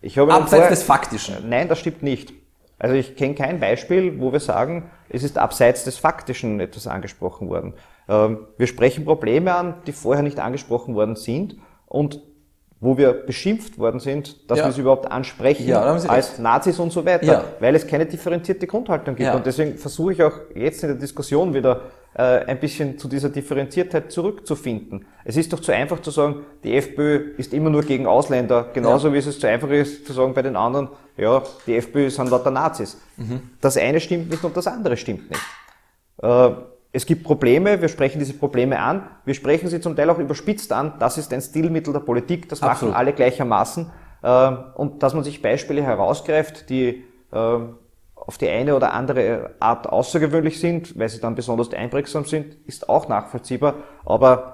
Ich habe Abseits vorher- des Faktischen. Nein, das stimmt nicht. Also ich kenne kein Beispiel, wo wir sagen, es ist abseits des Faktischen etwas angesprochen worden. Ähm, wir sprechen Probleme an, die vorher nicht angesprochen worden sind und wo wir beschimpft worden sind, dass Ja. wir sie überhaupt ansprechen Ja, als Nazis und so weiter, Ja. weil es keine differenzierte Grundhaltung gibt. Und deswegen versuche ich auch jetzt in der Diskussion wieder äh, ein bisschen zu dieser Differenziertheit zurückzufinden. Es ist doch zu einfach zu sagen, die FPÖ ist immer nur gegen Ausländer, genauso wie es es zu einfach ist zu sagen bei den anderen, ja, die FPÖ sind lauter Nazis. Das eine stimmt nicht und das andere stimmt nicht. Äh, es gibt Probleme, wir sprechen diese Probleme an, wir sprechen sie zum Teil auch überspitzt an, das ist ein Stilmittel der Politik, das Absolut. machen alle gleichermaßen. Äh, Und dass man sich Beispiele herausgreift, die äh, auf die eine oder andere Art außergewöhnlich sind, weil sie dann besonders einprägsam sind, ist auch nachvollziehbar. Aber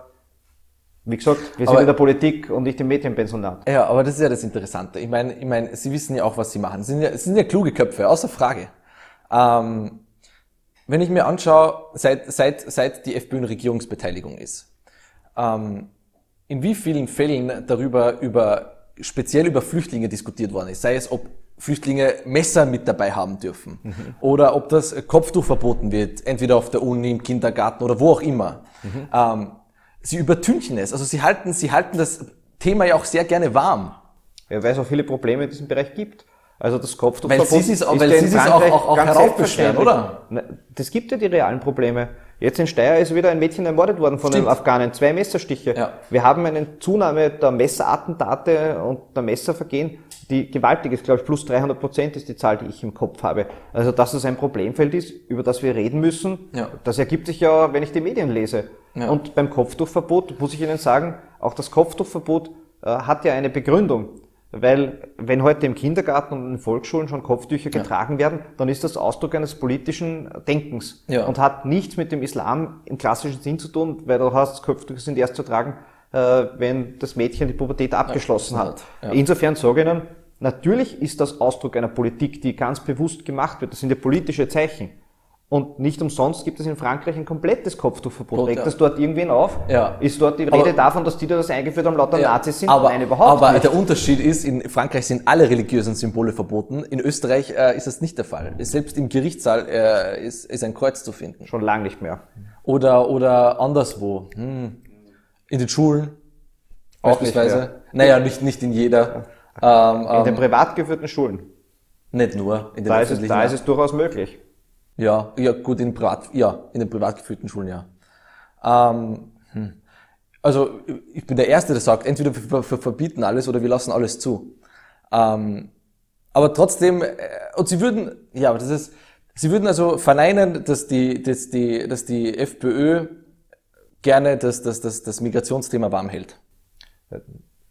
Wie gesagt, wir sind Aber- in der Politik und nicht im Medienpensionat. Ja, aber das ist ja das Interessante. Ich meine, ich meine, Sie wissen ja auch, was Sie machen. Sie sind ja, Sie sind ja kluge Köpfe, außer Frage. Ähm, wenn ich mir anschaue, seit, seit, seit die FPÖ in Regierungsbeteiligung ist, ähm, in wie vielen Fällen darüber, über, speziell über Flüchtlinge diskutiert worden ist, sei es, ob Flüchtlinge Messer mit dabei haben dürfen oder ob das Kopftuch verboten wird, entweder auf der Uni, im Kindergarten oder wo auch immer. Ähm, sie übertünchen es. Also sie halten, sie halten das Thema ja auch sehr gerne warm. Ja, weil es auch viele Probleme in diesem Bereich gibt. Also das Weil Kopftuchverbot weil ja in Sie sie's auch- Frankreich auch- auch ganz heraufbeschweren, oder? Das gibt ja die realen Probleme. Jetzt in Steyr ist wieder ein Mädchen ermordet worden von Stimmt. einem Afghanen, zwei Messerstiche. Ja. Wir haben eine Zunahme der Messerattentate und der Messervergehen, die gewaltig ist, glaube ich, plus 300 Prozent ist die Zahl, die ich im Kopf habe. Also dass es ein Problemfeld ist, über das wir reden müssen, Ja. das ergibt sich ja, wenn ich die Medien lese. Ja. Und beim Kopftuchverbot muss ich Ihnen sagen, auch das Kopftuchverbot äh, hat ja eine Begründung. Weil wenn heute im Kindergarten und in den Volksschulen schon Kopftücher getragen werden, dann ist das Ausdruck eines politischen Denkens Ja. und hat nichts mit dem Islam im klassischen Sinn zu tun, weil du hast, Kopftücher sind erst zu tragen, äh, wenn das Mädchen die Pubertät abgeschlossen hat. Ja. Insofern sage ich Ihnen, natürlich ist das Ausdruck einer Politik, die ganz bewusst gemacht wird. Das sind ja politische Zeichen. Und nicht umsonst gibt es in Frankreich ein komplettes Kopftuchverbot. Regt das dort irgendwen auf? Ja. Ist dort die Aber- Rede davon, dass die da das eingeführt haben, lauter Ja, Nazis sind? Aber, Nein, überhaupt aber nicht. der Unterschied ist, in Frankreich sind alle religiösen Symbole verboten. In Österreich äh, ist das nicht der Fall. Selbst im Gerichtssaal äh, ist, ist ein Kreuz zu finden. Schon lang nicht mehr. Oder, oder anderswo. Hm. In den Schulen. Auch nicht beispielsweise. mehr. Naja, nicht, nicht in jeder. Ähm, In den ähm, privat geführten Schulen. nicht nur. In den Da ist, es, da ist es durchaus möglich. Ja, ja, gut, in privat, ja, in den privat geführten Schulen, ja. Ähm, hm. Also, ich bin der Erste, der sagt, entweder wir, verbieten alles oder wir lassen alles zu. Ähm, aber trotzdem, äh, und sie würden, ja, aber das ist, sie würden also verneinen, dass die, dass die, dass die FPÖ gerne das, das, das, das Migrationsthema warm hält.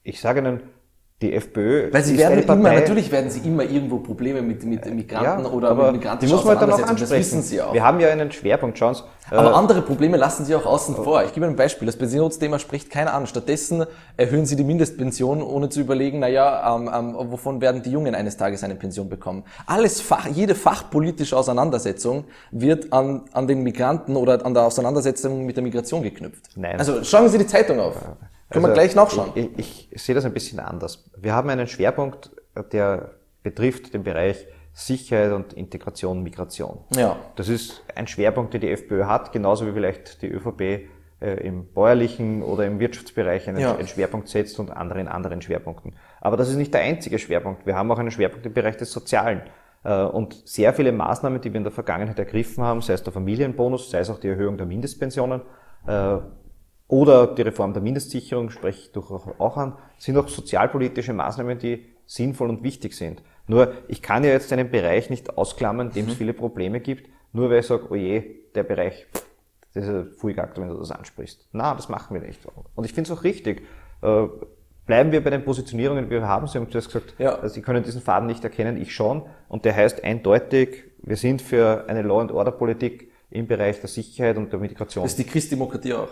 Ich sage Ihnen, die FPÖ Weil sie werden immer, Partei, natürlich werden sie immer irgendwo Probleme mit, mit Migranten oder aber mit Migranten die muss man dann auch ansprechen. Das wissen sie auch. Wir haben ja einen Schwerpunkt, schauen Sie. Aber äh, andere Probleme lassen Sie auch außen vor. Ich gebe ein Beispiel. Das Pensionsthema spricht keiner an. Stattdessen erhöhen Sie die Mindestpension, ohne zu überlegen, naja, ähm, ähm, wovon werden die Jungen eines Tages eine Pension bekommen. Alles Fach, jede fachpolitische Auseinandersetzung wird an, an den Migranten oder an der Auseinandersetzung mit der Migration geknüpft. Nein. Also schauen Sie die Zeitung auf. Können wir Also, gleich nachschauen. Ich, ich, ich sehe das ein bisschen anders. Wir haben einen Schwerpunkt, der betrifft den Bereich Sicherheit und Integration, Migration. Ja. Das ist ein Schwerpunkt, den die FPÖ hat, genauso wie vielleicht die ÖVP äh, im bäuerlichen oder im Wirtschaftsbereich einen, Ja. einen Schwerpunkt setzt und andere in anderen Schwerpunkten. Aber das ist nicht der einzige Schwerpunkt. Wir haben auch einen Schwerpunkt im Bereich des Sozialen. Äh, Und sehr viele Maßnahmen, die wir in der Vergangenheit ergriffen haben, sei es der Familienbonus, sei es auch die Erhöhung der Mindestpensionen, äh, oder die Reform der Mindestsicherung spreche ich durchaus auch an, sind auch sozialpolitische Maßnahmen, die sinnvoll und wichtig sind. Nur, ich kann ja jetzt einen Bereich nicht ausklammern, in dem es viele Probleme gibt, nur weil ich sage, oh je, der Bereich, das ist ein Fuigakt, wenn du das ansprichst. Na, das machen wir nicht. Und ich finde es auch richtig. Äh, Bleiben wir bei den Positionierungen, die wir haben. Sie haben zuerst gesagt, Ja. also Sie können diesen Faden nicht erkennen, ich schon. Und der heißt eindeutig, wir sind für eine Law and Order Politik im Bereich der Sicherheit und der Migration. Das ist die Christdemokratie auch.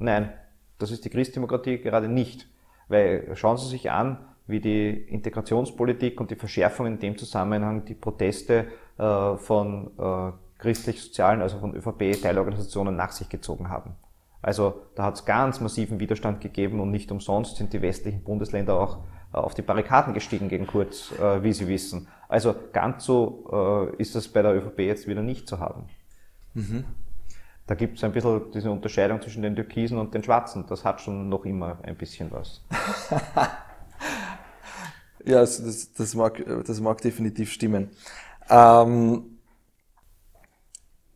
Nein, das ist die Christdemokratie gerade nicht. Weil schauen Sie sich an, wie die Integrationspolitik und die Verschärfung in dem Zusammenhang die Proteste äh, von äh, christlich-sozialen, also von ÖVP-Teilorganisationen nach sich gezogen haben. Also da hat es ganz massiven Widerstand gegeben und nicht umsonst sind die westlichen Bundesländer auch äh, auf die Barrikaden gestiegen gegen Kurz, äh, wie Sie wissen. Also ganz so äh, ist das bei der ÖVP jetzt wieder nicht zu haben. Da gibt es ein bisschen diese Unterscheidung zwischen den Türkisen und den Schwarzen. Das hat schon noch immer ein bisschen was. Ja, das, das, mag, das mag definitiv stimmen. Ähm,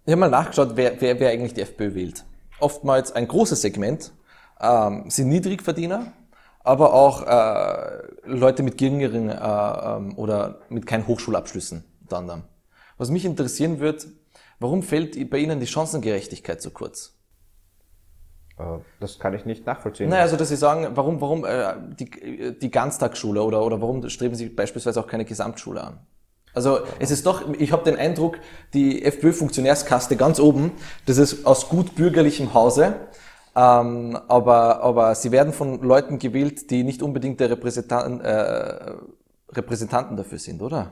ich habe mal nachgeschaut, wer, wer, wer eigentlich die FPÖ wählt. Oftmals ein großes Segment ähm, sind Niedrigverdiener, aber auch äh, Leute mit geringeren äh, ähm, oder mit keinen Hochschulabschlüssen unter anderem. Was mich interessieren wird, warum fällt bei Ihnen die Chancengerechtigkeit so kurz? Äh, Das kann ich nicht nachvollziehen. Naja, also dass Sie sagen, warum, warum äh, die, die Ganztagsschule oder, oder warum streben Sie beispielsweise auch keine Gesamtschule an? Also es ist doch, ich habe den Eindruck, die FPÖ-Funktionärskaste ganz oben, das ist aus gut bürgerlichem Hause, Ähm, aber, aber sie werden von Leuten gewählt, die nicht unbedingt der Repräsentant, äh, Repräsentanten dafür sind, oder?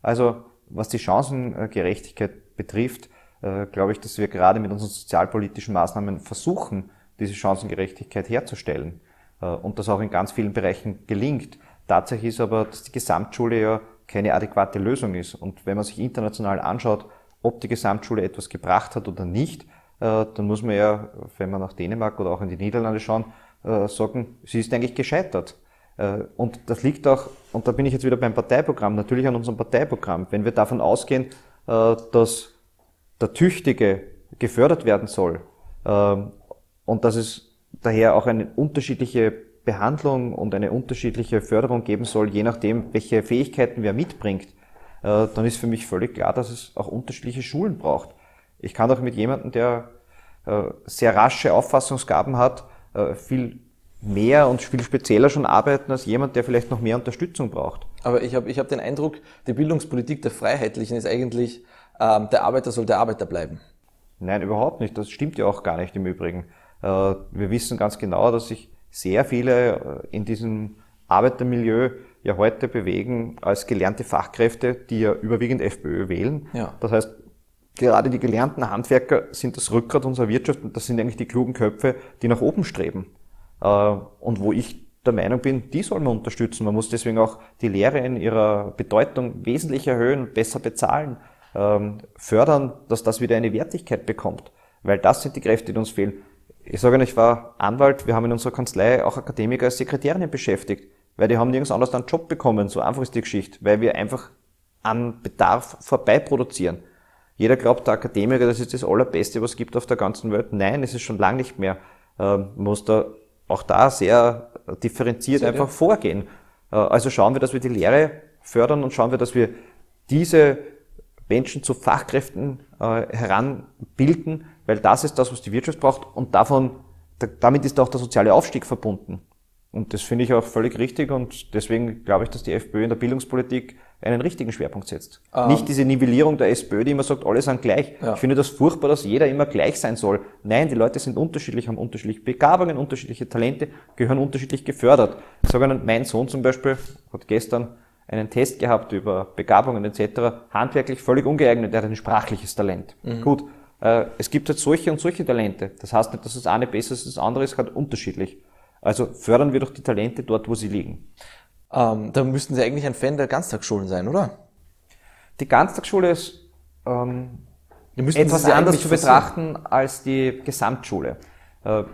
Also was die Chancengerechtigkeit betrifft, äh, glaube ich, dass wir gerade mit unseren sozialpolitischen Maßnahmen versuchen, diese Chancengerechtigkeit herzustellen äh, und das auch in ganz vielen Bereichen gelingt. Tatsache ist aber, dass die Gesamtschule ja keine adäquate Lösung ist. Und wenn man sich international anschaut, ob die Gesamtschule etwas gebracht hat oder nicht, äh, dann muss man ja, wenn man nach Dänemark oder auch in die Niederlande schauen, sagen, sie ist eigentlich gescheitert. Äh, und das liegt auch, und da bin ich jetzt wieder beim Parteiprogramm, natürlich an unserem Parteiprogramm. Wenn wir davon ausgehen, dass der Tüchtige gefördert werden soll ähm, und dass es daher auch eine unterschiedliche Behandlung und eine unterschiedliche Förderung geben soll, je nachdem, welche Fähigkeiten wer mitbringt, dann ist für mich völlig klar, dass es auch unterschiedliche Schulen braucht. Ich kann auch mit jemandem, der äh, sehr rasche Auffassungsgaben hat, äh, viel mehr und viel spezieller schon arbeiten als jemand, der vielleicht noch mehr Unterstützung braucht. Aber ich habe ich hab den Eindruck, die Bildungspolitik der Freiheitlichen ist eigentlich, ähm, der Arbeiter soll der Arbeiter bleiben. Nein, überhaupt nicht. Das stimmt ja auch gar nicht im Übrigen. Äh, wir wissen ganz genau, dass sich sehr viele in diesem Arbeitermilieu ja heute bewegen als gelernte Fachkräfte, die ja überwiegend FPÖ wählen. Ja. Das heißt, gerade die gelernten Handwerker sind das Rückgrat unserer Wirtschaft und das sind eigentlich die klugen Köpfe, die nach oben streben. Äh, und wo ich der Meinung bin, die soll man unterstützen. Man muss deswegen auch die Lehre in ihrer Bedeutung wesentlich erhöhen, besser bezahlen, ähm, fördern, dass das wieder eine Wertigkeit bekommt. Weil das sind die Kräfte, die uns fehlen. Ich sage nicht, ich war Anwalt, wir haben in unserer Kanzlei auch Akademiker als Sekretärinnen beschäftigt, weil die haben nirgends anders einen Job bekommen, so einfach ist die Geschichte, weil wir einfach an Bedarf vorbei produzieren. Jeder glaubt, der Akademiker, das ist das Allerbeste, was es gibt auf der ganzen Welt. Nein, es ist schon lange nicht mehr. Ähm, man muss da auch da sehr differenziert sehr einfach vorgehen. Äh, also schauen wir, dass wir die Lehre fördern und schauen wir, dass wir diese Menschen zu Fachkräften äh, heranbilden, weil das ist das, was die Wirtschaft braucht und davon, damit ist auch der soziale Aufstieg verbunden. Und das finde ich auch völlig richtig und deswegen glaube ich, dass die FPÖ in der Bildungspolitik einen richtigen Schwerpunkt setzt. Ähm. Nicht diese Nivellierung der SPÖ, die immer sagt, alle sind gleich. Ja. Ich finde das furchtbar, dass jeder immer gleich sein soll. Nein, die Leute sind unterschiedlich, haben unterschiedliche Begabungen, unterschiedliche Talente, gehören unterschiedlich gefördert. Ich sage Ihnen, mein Sohn zum Beispiel hat gestern einen Test gehabt über Begabungen etc., handwerklich völlig ungeeignet, er hat ein sprachliches Talent. Mhm. Gut, äh, es gibt halt solche und solche Talente. Das heißt nicht, dass das eine besser ist, das andere ist halt unterschiedlich. Also fördern wir doch die Talente dort, wo sie liegen. Ähm, da müssten Sie eigentlich ein Fan der Ganztagsschulen sein, oder? Die Ganztagsschule ist ähm, etwas anders zu betrachten als die Gesamtschule. Äh,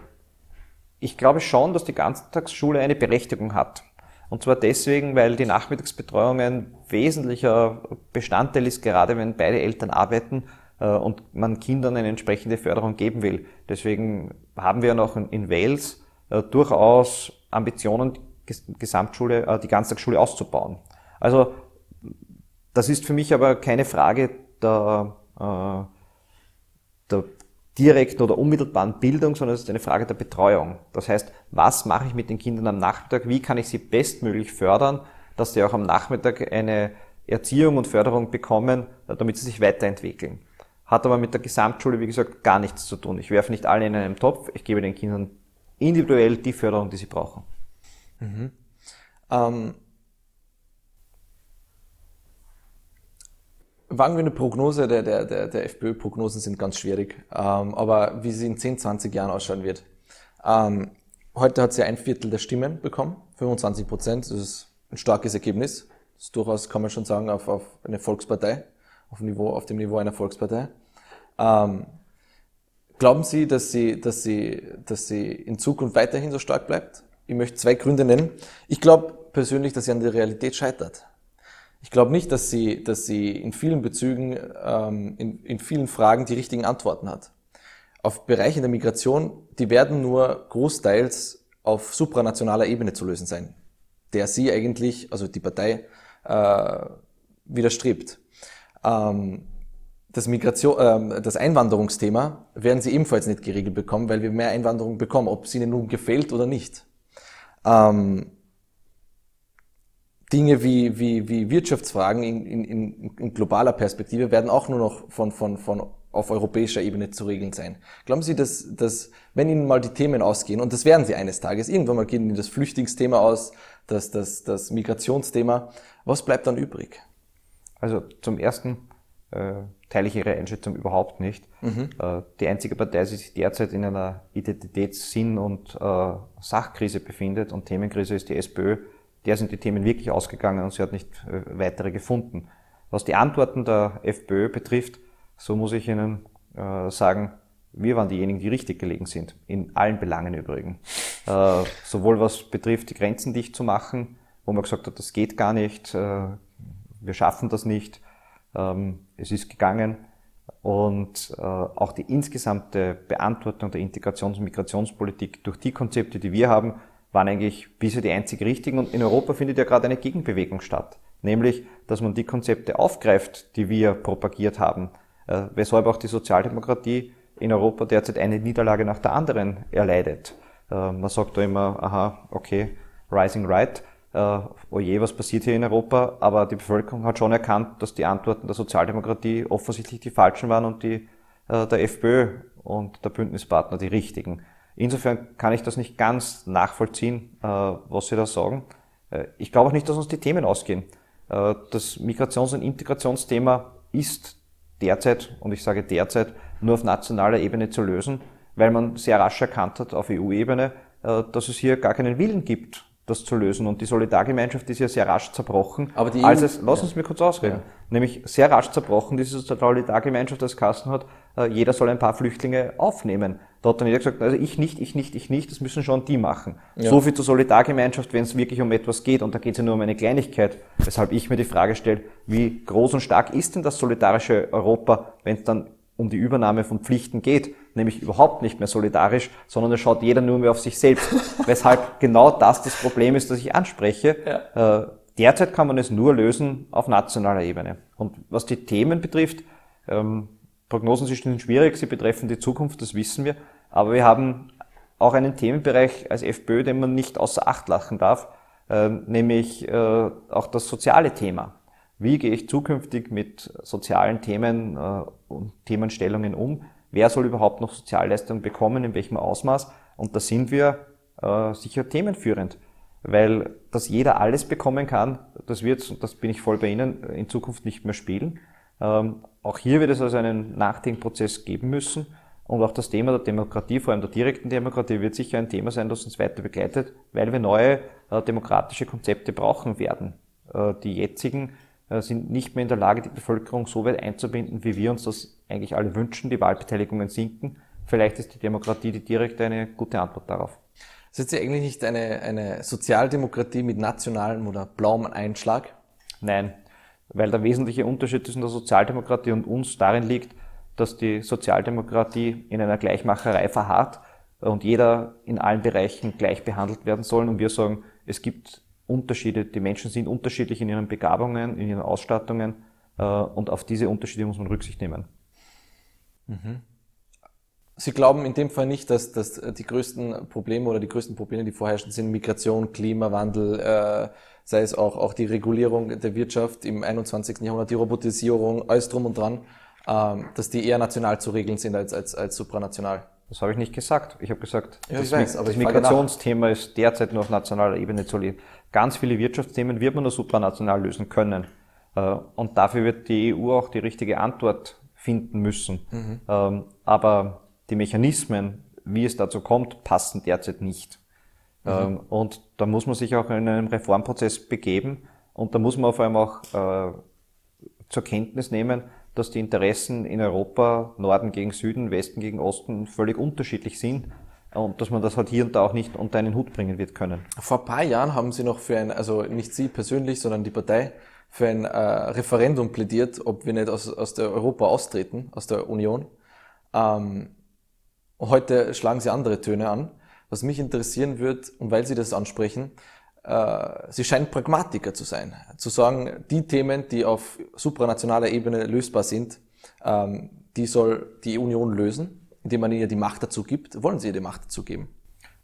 ich glaube schon, dass die Ganztagsschule eine Berechtigung hat. Und zwar deswegen, weil die Nachmittagsbetreuung ein wesentlicher Bestandteil ist, gerade wenn beide Eltern arbeiten äh, und man Kindern eine entsprechende Förderung geben will. Deswegen haben wir noch in Wales äh, durchaus Ambitionen, Gesamtschule, äh, die Ganztagsschule auszubauen. Also das ist für mich aber keine Frage der, äh, der direkten oder unmittelbaren Bildung, sondern es ist eine Frage der Betreuung. Das heißt, was mache ich mit den Kindern am Nachmittag? Wie kann ich sie bestmöglich fördern, dass sie auch am Nachmittag eine Erziehung und Förderung bekommen, damit sie sich weiterentwickeln? Hat aber mit der Gesamtschule, wie gesagt, gar nichts zu tun. Ich werfe nicht alle in einen Topf, ich gebe den Kindern individuell die Förderung, die sie brauchen. Mhm. Ähm, wagen wir eine Prognose, der, der, der, der FPÖ-Prognosen sind ganz schwierig, ähm, aber wie sie in 10, 20 Jahren ausschauen wird. Ähm, heute hat sie ein Viertel der Stimmen bekommen, 25 Prozent, das ist ein starkes Ergebnis. Das ist durchaus, kann man schon sagen, auf, auf eine Volkspartei, auf, Niveau, auf dem Niveau einer Volkspartei. Ähm, glauben Sie, dass sie, dass, sie, dass sie in Zukunft weiterhin so stark bleibt? Ich möchte zwei Gründe nennen. Ich glaube persönlich, dass sie an der Realität scheitert. Ich glaube nicht, dass sie, dass sie in vielen Bezügen, ähm, in, in vielen Fragen die richtigen Antworten hat. Auf Bereiche der Migration, die werden nur großteils auf supranationaler Ebene zu lösen sein, der sie eigentlich, also die Partei, äh, widerstrebt. Ähm, das, Migration, äh, das Einwanderungsthema werden sie ebenfalls nicht geregelt bekommen, weil wir mehr Einwanderung bekommen, ob sie ihnen nun gefällt oder nicht. Ähm, Dinge wie, wie, wie Wirtschaftsfragen in, in, in, globaler Perspektive werden auch nur noch von, von, von auf europäischer Ebene zu regeln sein. Glauben Sie, dass, dass wenn Ihnen mal die Themen ausgehen, und das werden sie eines Tages, irgendwann mal gehen Ihnen das Flüchtlingsthema aus, das, das, das Migrationsthema, was bleibt dann übrig? Also zum Ersten äh, teile ich Ihre Einschätzung überhaupt nicht. Mhm. Äh, die einzige Partei, die sich derzeit in einer Identitätssinn- und äh, Sachkrise befindet und Themenkrise ist die SPÖ. Der sind die Themen wirklich ausgegangen und sie hat nicht äh, weitere gefunden. Was die Antworten der FPÖ betrifft, so muss ich Ihnen sagen, wir waren diejenigen, die richtig gelegen sind. In allen Belangen übrigens. Sowohl was betrifft, die Grenzen dicht zu machen, wo man gesagt hat, das geht gar nicht, wir schaffen das nicht. Ähm, es ist gegangen. Und äh, auch die insgesamte Beantwortung der Integrations- und Migrationspolitik durch die Konzepte, die wir haben, waren eigentlich bisher die einzig richtigen. Und in Europa findet ja gerade eine Gegenbewegung statt. Nämlich, dass man die Konzepte aufgreift, die wir propagiert haben. Äh, weshalb auch die Sozialdemokratie in Europa derzeit eine Niederlage nach der anderen erleidet. Äh, man sagt da immer, aha, okay, Rising Right, äh, oje, was passiert hier in Europa, aber die Bevölkerung hat schon erkannt, dass die Antworten der Sozialdemokratie offensichtlich die falschen waren und die äh, der FPÖ und der Bündnispartner die richtigen. Insofern kann ich das nicht ganz nachvollziehen, äh, was Sie da sagen. Äh, ich glaube auch nicht, dass uns die Themen ausgehen. Äh, das Migrations- und Integrationsthema ist derzeit, und ich sage derzeit, nur auf nationaler Ebene zu lösen, weil man sehr rasch erkannt hat auf EU-Ebene, äh, dass es hier gar keinen Willen gibt, das zu lösen. Und die Solidargemeinschaft ist ja sehr rasch zerbrochen. Aber die EU, als es, lass uns mir kurz ausreden, ja. nämlich sehr rasch zerbrochen, diese Solidargemeinschaft als Kassen hat, äh, jeder soll ein paar Flüchtlinge aufnehmen. Da hat dann jeder gesagt, also ich nicht, ich nicht, ich nicht, das müssen schon die machen. Ja. So viel zur Solidargemeinschaft, wenn es wirklich um etwas geht, und da geht es ja nur um eine Kleinigkeit, weshalb ich mir die Frage stelle, wie groß und stark ist denn das solidarische Europa, wenn es dann um die Übernahme von Pflichten geht, nämlich überhaupt nicht mehr solidarisch, sondern es schaut jeder nur mehr auf sich selbst. Weshalb genau das das Problem ist, das ich anspreche. Ja. Äh, derzeit kann man es nur lösen auf nationaler Ebene. Und was die Themen betrifft, ähm, Prognosen sind schwierig, sie betreffen die Zukunft, das wissen wir. Aber wir haben auch einen Themenbereich als FPÖ, den man nicht außer Acht lachen darf, äh, nämlich äh, auch das soziale Thema. Wie gehe ich zukünftig mit sozialen Themen äh, und Themenstellungen um? Wer soll überhaupt noch Sozialleistungen bekommen, in welchem Ausmaß? Und da sind wir äh, sicher themenführend, weil dass jeder alles bekommen kann, das wird, und das bin ich voll bei Ihnen, in Zukunft nicht mehr spielen. Ähm, auch hier wird es also einen Nachdenkprozess geben müssen. Und auch das Thema der Demokratie, vor allem der direkten Demokratie, wird sicher ein Thema sein, das uns weiter begleitet, weil wir neue äh, demokratische Konzepte brauchen werden. Äh, die jetzigen äh, sind nicht mehr in der Lage, die Bevölkerung so weit einzubinden, wie wir uns das eigentlich alle wünschen. Die Wahlbeteiligungen sinken. Vielleicht ist die Demokratie die direkte eine gute Antwort darauf. Sind Sie eigentlich nicht eine, eine Sozialdemokratie mit nationalem oder blauem Einschlag? Nein, weil der wesentliche Unterschied zwischen der Sozialdemokratie und uns darin liegt, dass die Sozialdemokratie in einer Gleichmacherei verharrt und jeder in allen Bereichen gleich behandelt werden soll. Und wir sagen, es gibt Unterschiede, die Menschen sind unterschiedlich in ihren Begabungen, in ihren Ausstattungen äh, und auf diese Unterschiede muss man Rücksicht nehmen. Mhm. Sie glauben in dem Fall nicht, dass, dass die größten Probleme oder die größten Probleme, die vorherrschen, sind Migration, Klimawandel, äh, sei es auch, auch die Regulierung der Wirtschaft im 21. Jahrhundert, die Robotisierung, alles drum und dran, ähm, dass die eher national zu regeln sind als, als, als supranational. Das habe ich nicht gesagt. Ich habe gesagt, ja, das, weiß, das Migrationsthema ist derzeit nur auf nationaler Ebene zu leben. Ganz viele Wirtschaftsthemen wird man nur supranational lösen können. Äh, und dafür wird die EU auch die richtige Antwort finden müssen. Mhm. Ähm, aber die Mechanismen, wie es dazu kommt, passen derzeit nicht. Mhm. Ähm, und da muss man sich auch in einen Reformprozess begeben und da muss man vor allem auch äh, zur Kenntnis nehmen, dass die Interessen in Europa, Norden gegen Süden, Westen gegen Osten, völlig unterschiedlich sind und dass man das halt hier und da auch nicht unter einen Hut bringen wird können. Vor ein paar Jahren haben Sie noch für ein, also nicht Sie persönlich, sondern die Partei, für ein äh, Referendum plädiert, ob wir nicht aus, aus der Europa austreten, aus der Union. Ähm, heute schlagen Sie andere Töne an. Was mich interessieren wird, und weil Sie das ansprechen, Sie scheinen Pragmatiker zu sein. Zu sagen, die Themen, die auf supranationaler Ebene lösbar sind, ähm, die soll die Union lösen, indem man ihr die Macht dazu gibt. Wollen Sie ihr die Macht dazu geben?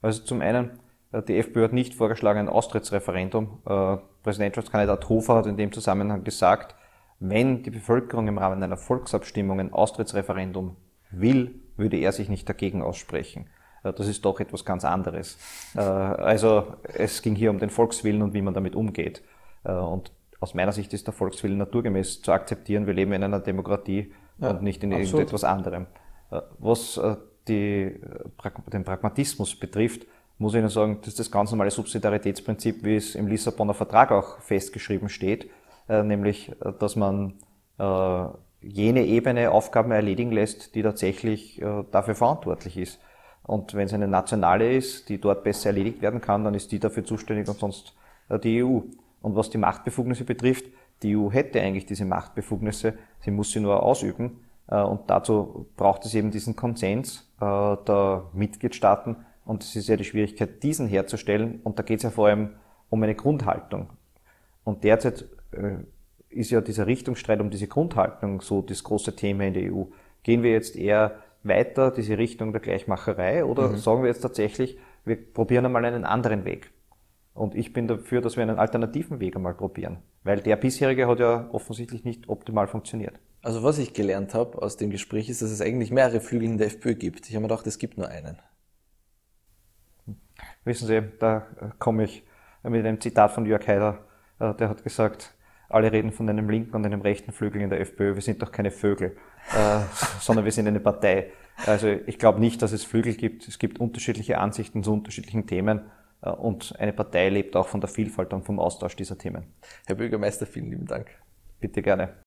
Also zum einen, äh, die FPÖ hat nicht vorgeschlagen ein Austrittsreferendum. Äh, Präsidentschaftskandidat Hofer hat in dem Zusammenhang gesagt, Wenn die Bevölkerung im Rahmen einer Volksabstimmung ein Austrittsreferendum will, würde er sich nicht dagegen aussprechen. Äh, das ist doch etwas ganz anderes. Äh, also es ging hier um den Volkswillen und wie man damit umgeht. Äh, und aus meiner Sicht ist der Volkswillen naturgemäß zu akzeptieren. Wir leben in einer Demokratie ja, und nicht in absolut. irgendetwas anderem. Was die, den Pragmatismus betrifft, muss ich Ihnen sagen, das ist das ganz normale Subsidiaritätsprinzip, wie es im Lissabonner Vertrag auch festgeschrieben steht, nämlich, dass man jene Ebene Aufgaben erledigen lässt, die tatsächlich dafür verantwortlich ist. Und wenn es eine nationale ist, die dort besser erledigt werden kann, dann ist die dafür zuständig und sonst äh, die EU. Und was die Machtbefugnisse betrifft, die EU hätte eigentlich diese Machtbefugnisse, sie muss sie nur ausüben. Äh, und dazu braucht es eben diesen Konsens äh, der Mitgliedstaaten. Und es ist ja die Schwierigkeit, diesen herzustellen. Und da geht es ja vor allem um eine Grundhaltung. Und derzeit ist ja dieser Richtungsstreit um diese Grundhaltung so das große Thema in der EU. Gehen wir jetzt eher weiter diese Richtung der Gleichmacherei oder mhm. sagen wir jetzt tatsächlich, wir probieren einmal einen anderen Weg? Und ich bin dafür, dass wir einen alternativen Weg einmal probieren, weil der bisherige hat ja offensichtlich nicht optimal funktioniert. Also was ich gelernt habe aus dem Gespräch ist, dass es eigentlich mehrere Flügel in der FPÖ gibt. Ich habe mir gedacht, es gibt nur einen. Wissen Sie, da komme ich mit einem Zitat von Jörg Haider, äh, der hat gesagt, alle reden von einem linken und einem rechten Flügel in der FPÖ. Wir sind doch keine Vögel, äh, sondern wir sind eine Partei. Also ich glaube nicht, dass es Flügel gibt. Es gibt unterschiedliche Ansichten zu unterschiedlichen Themen. Äh, und eine Partei lebt auch von der Vielfalt und vom Austausch dieser Themen. Herr Bürgermeister, vielen lieben Dank. Bitte gerne.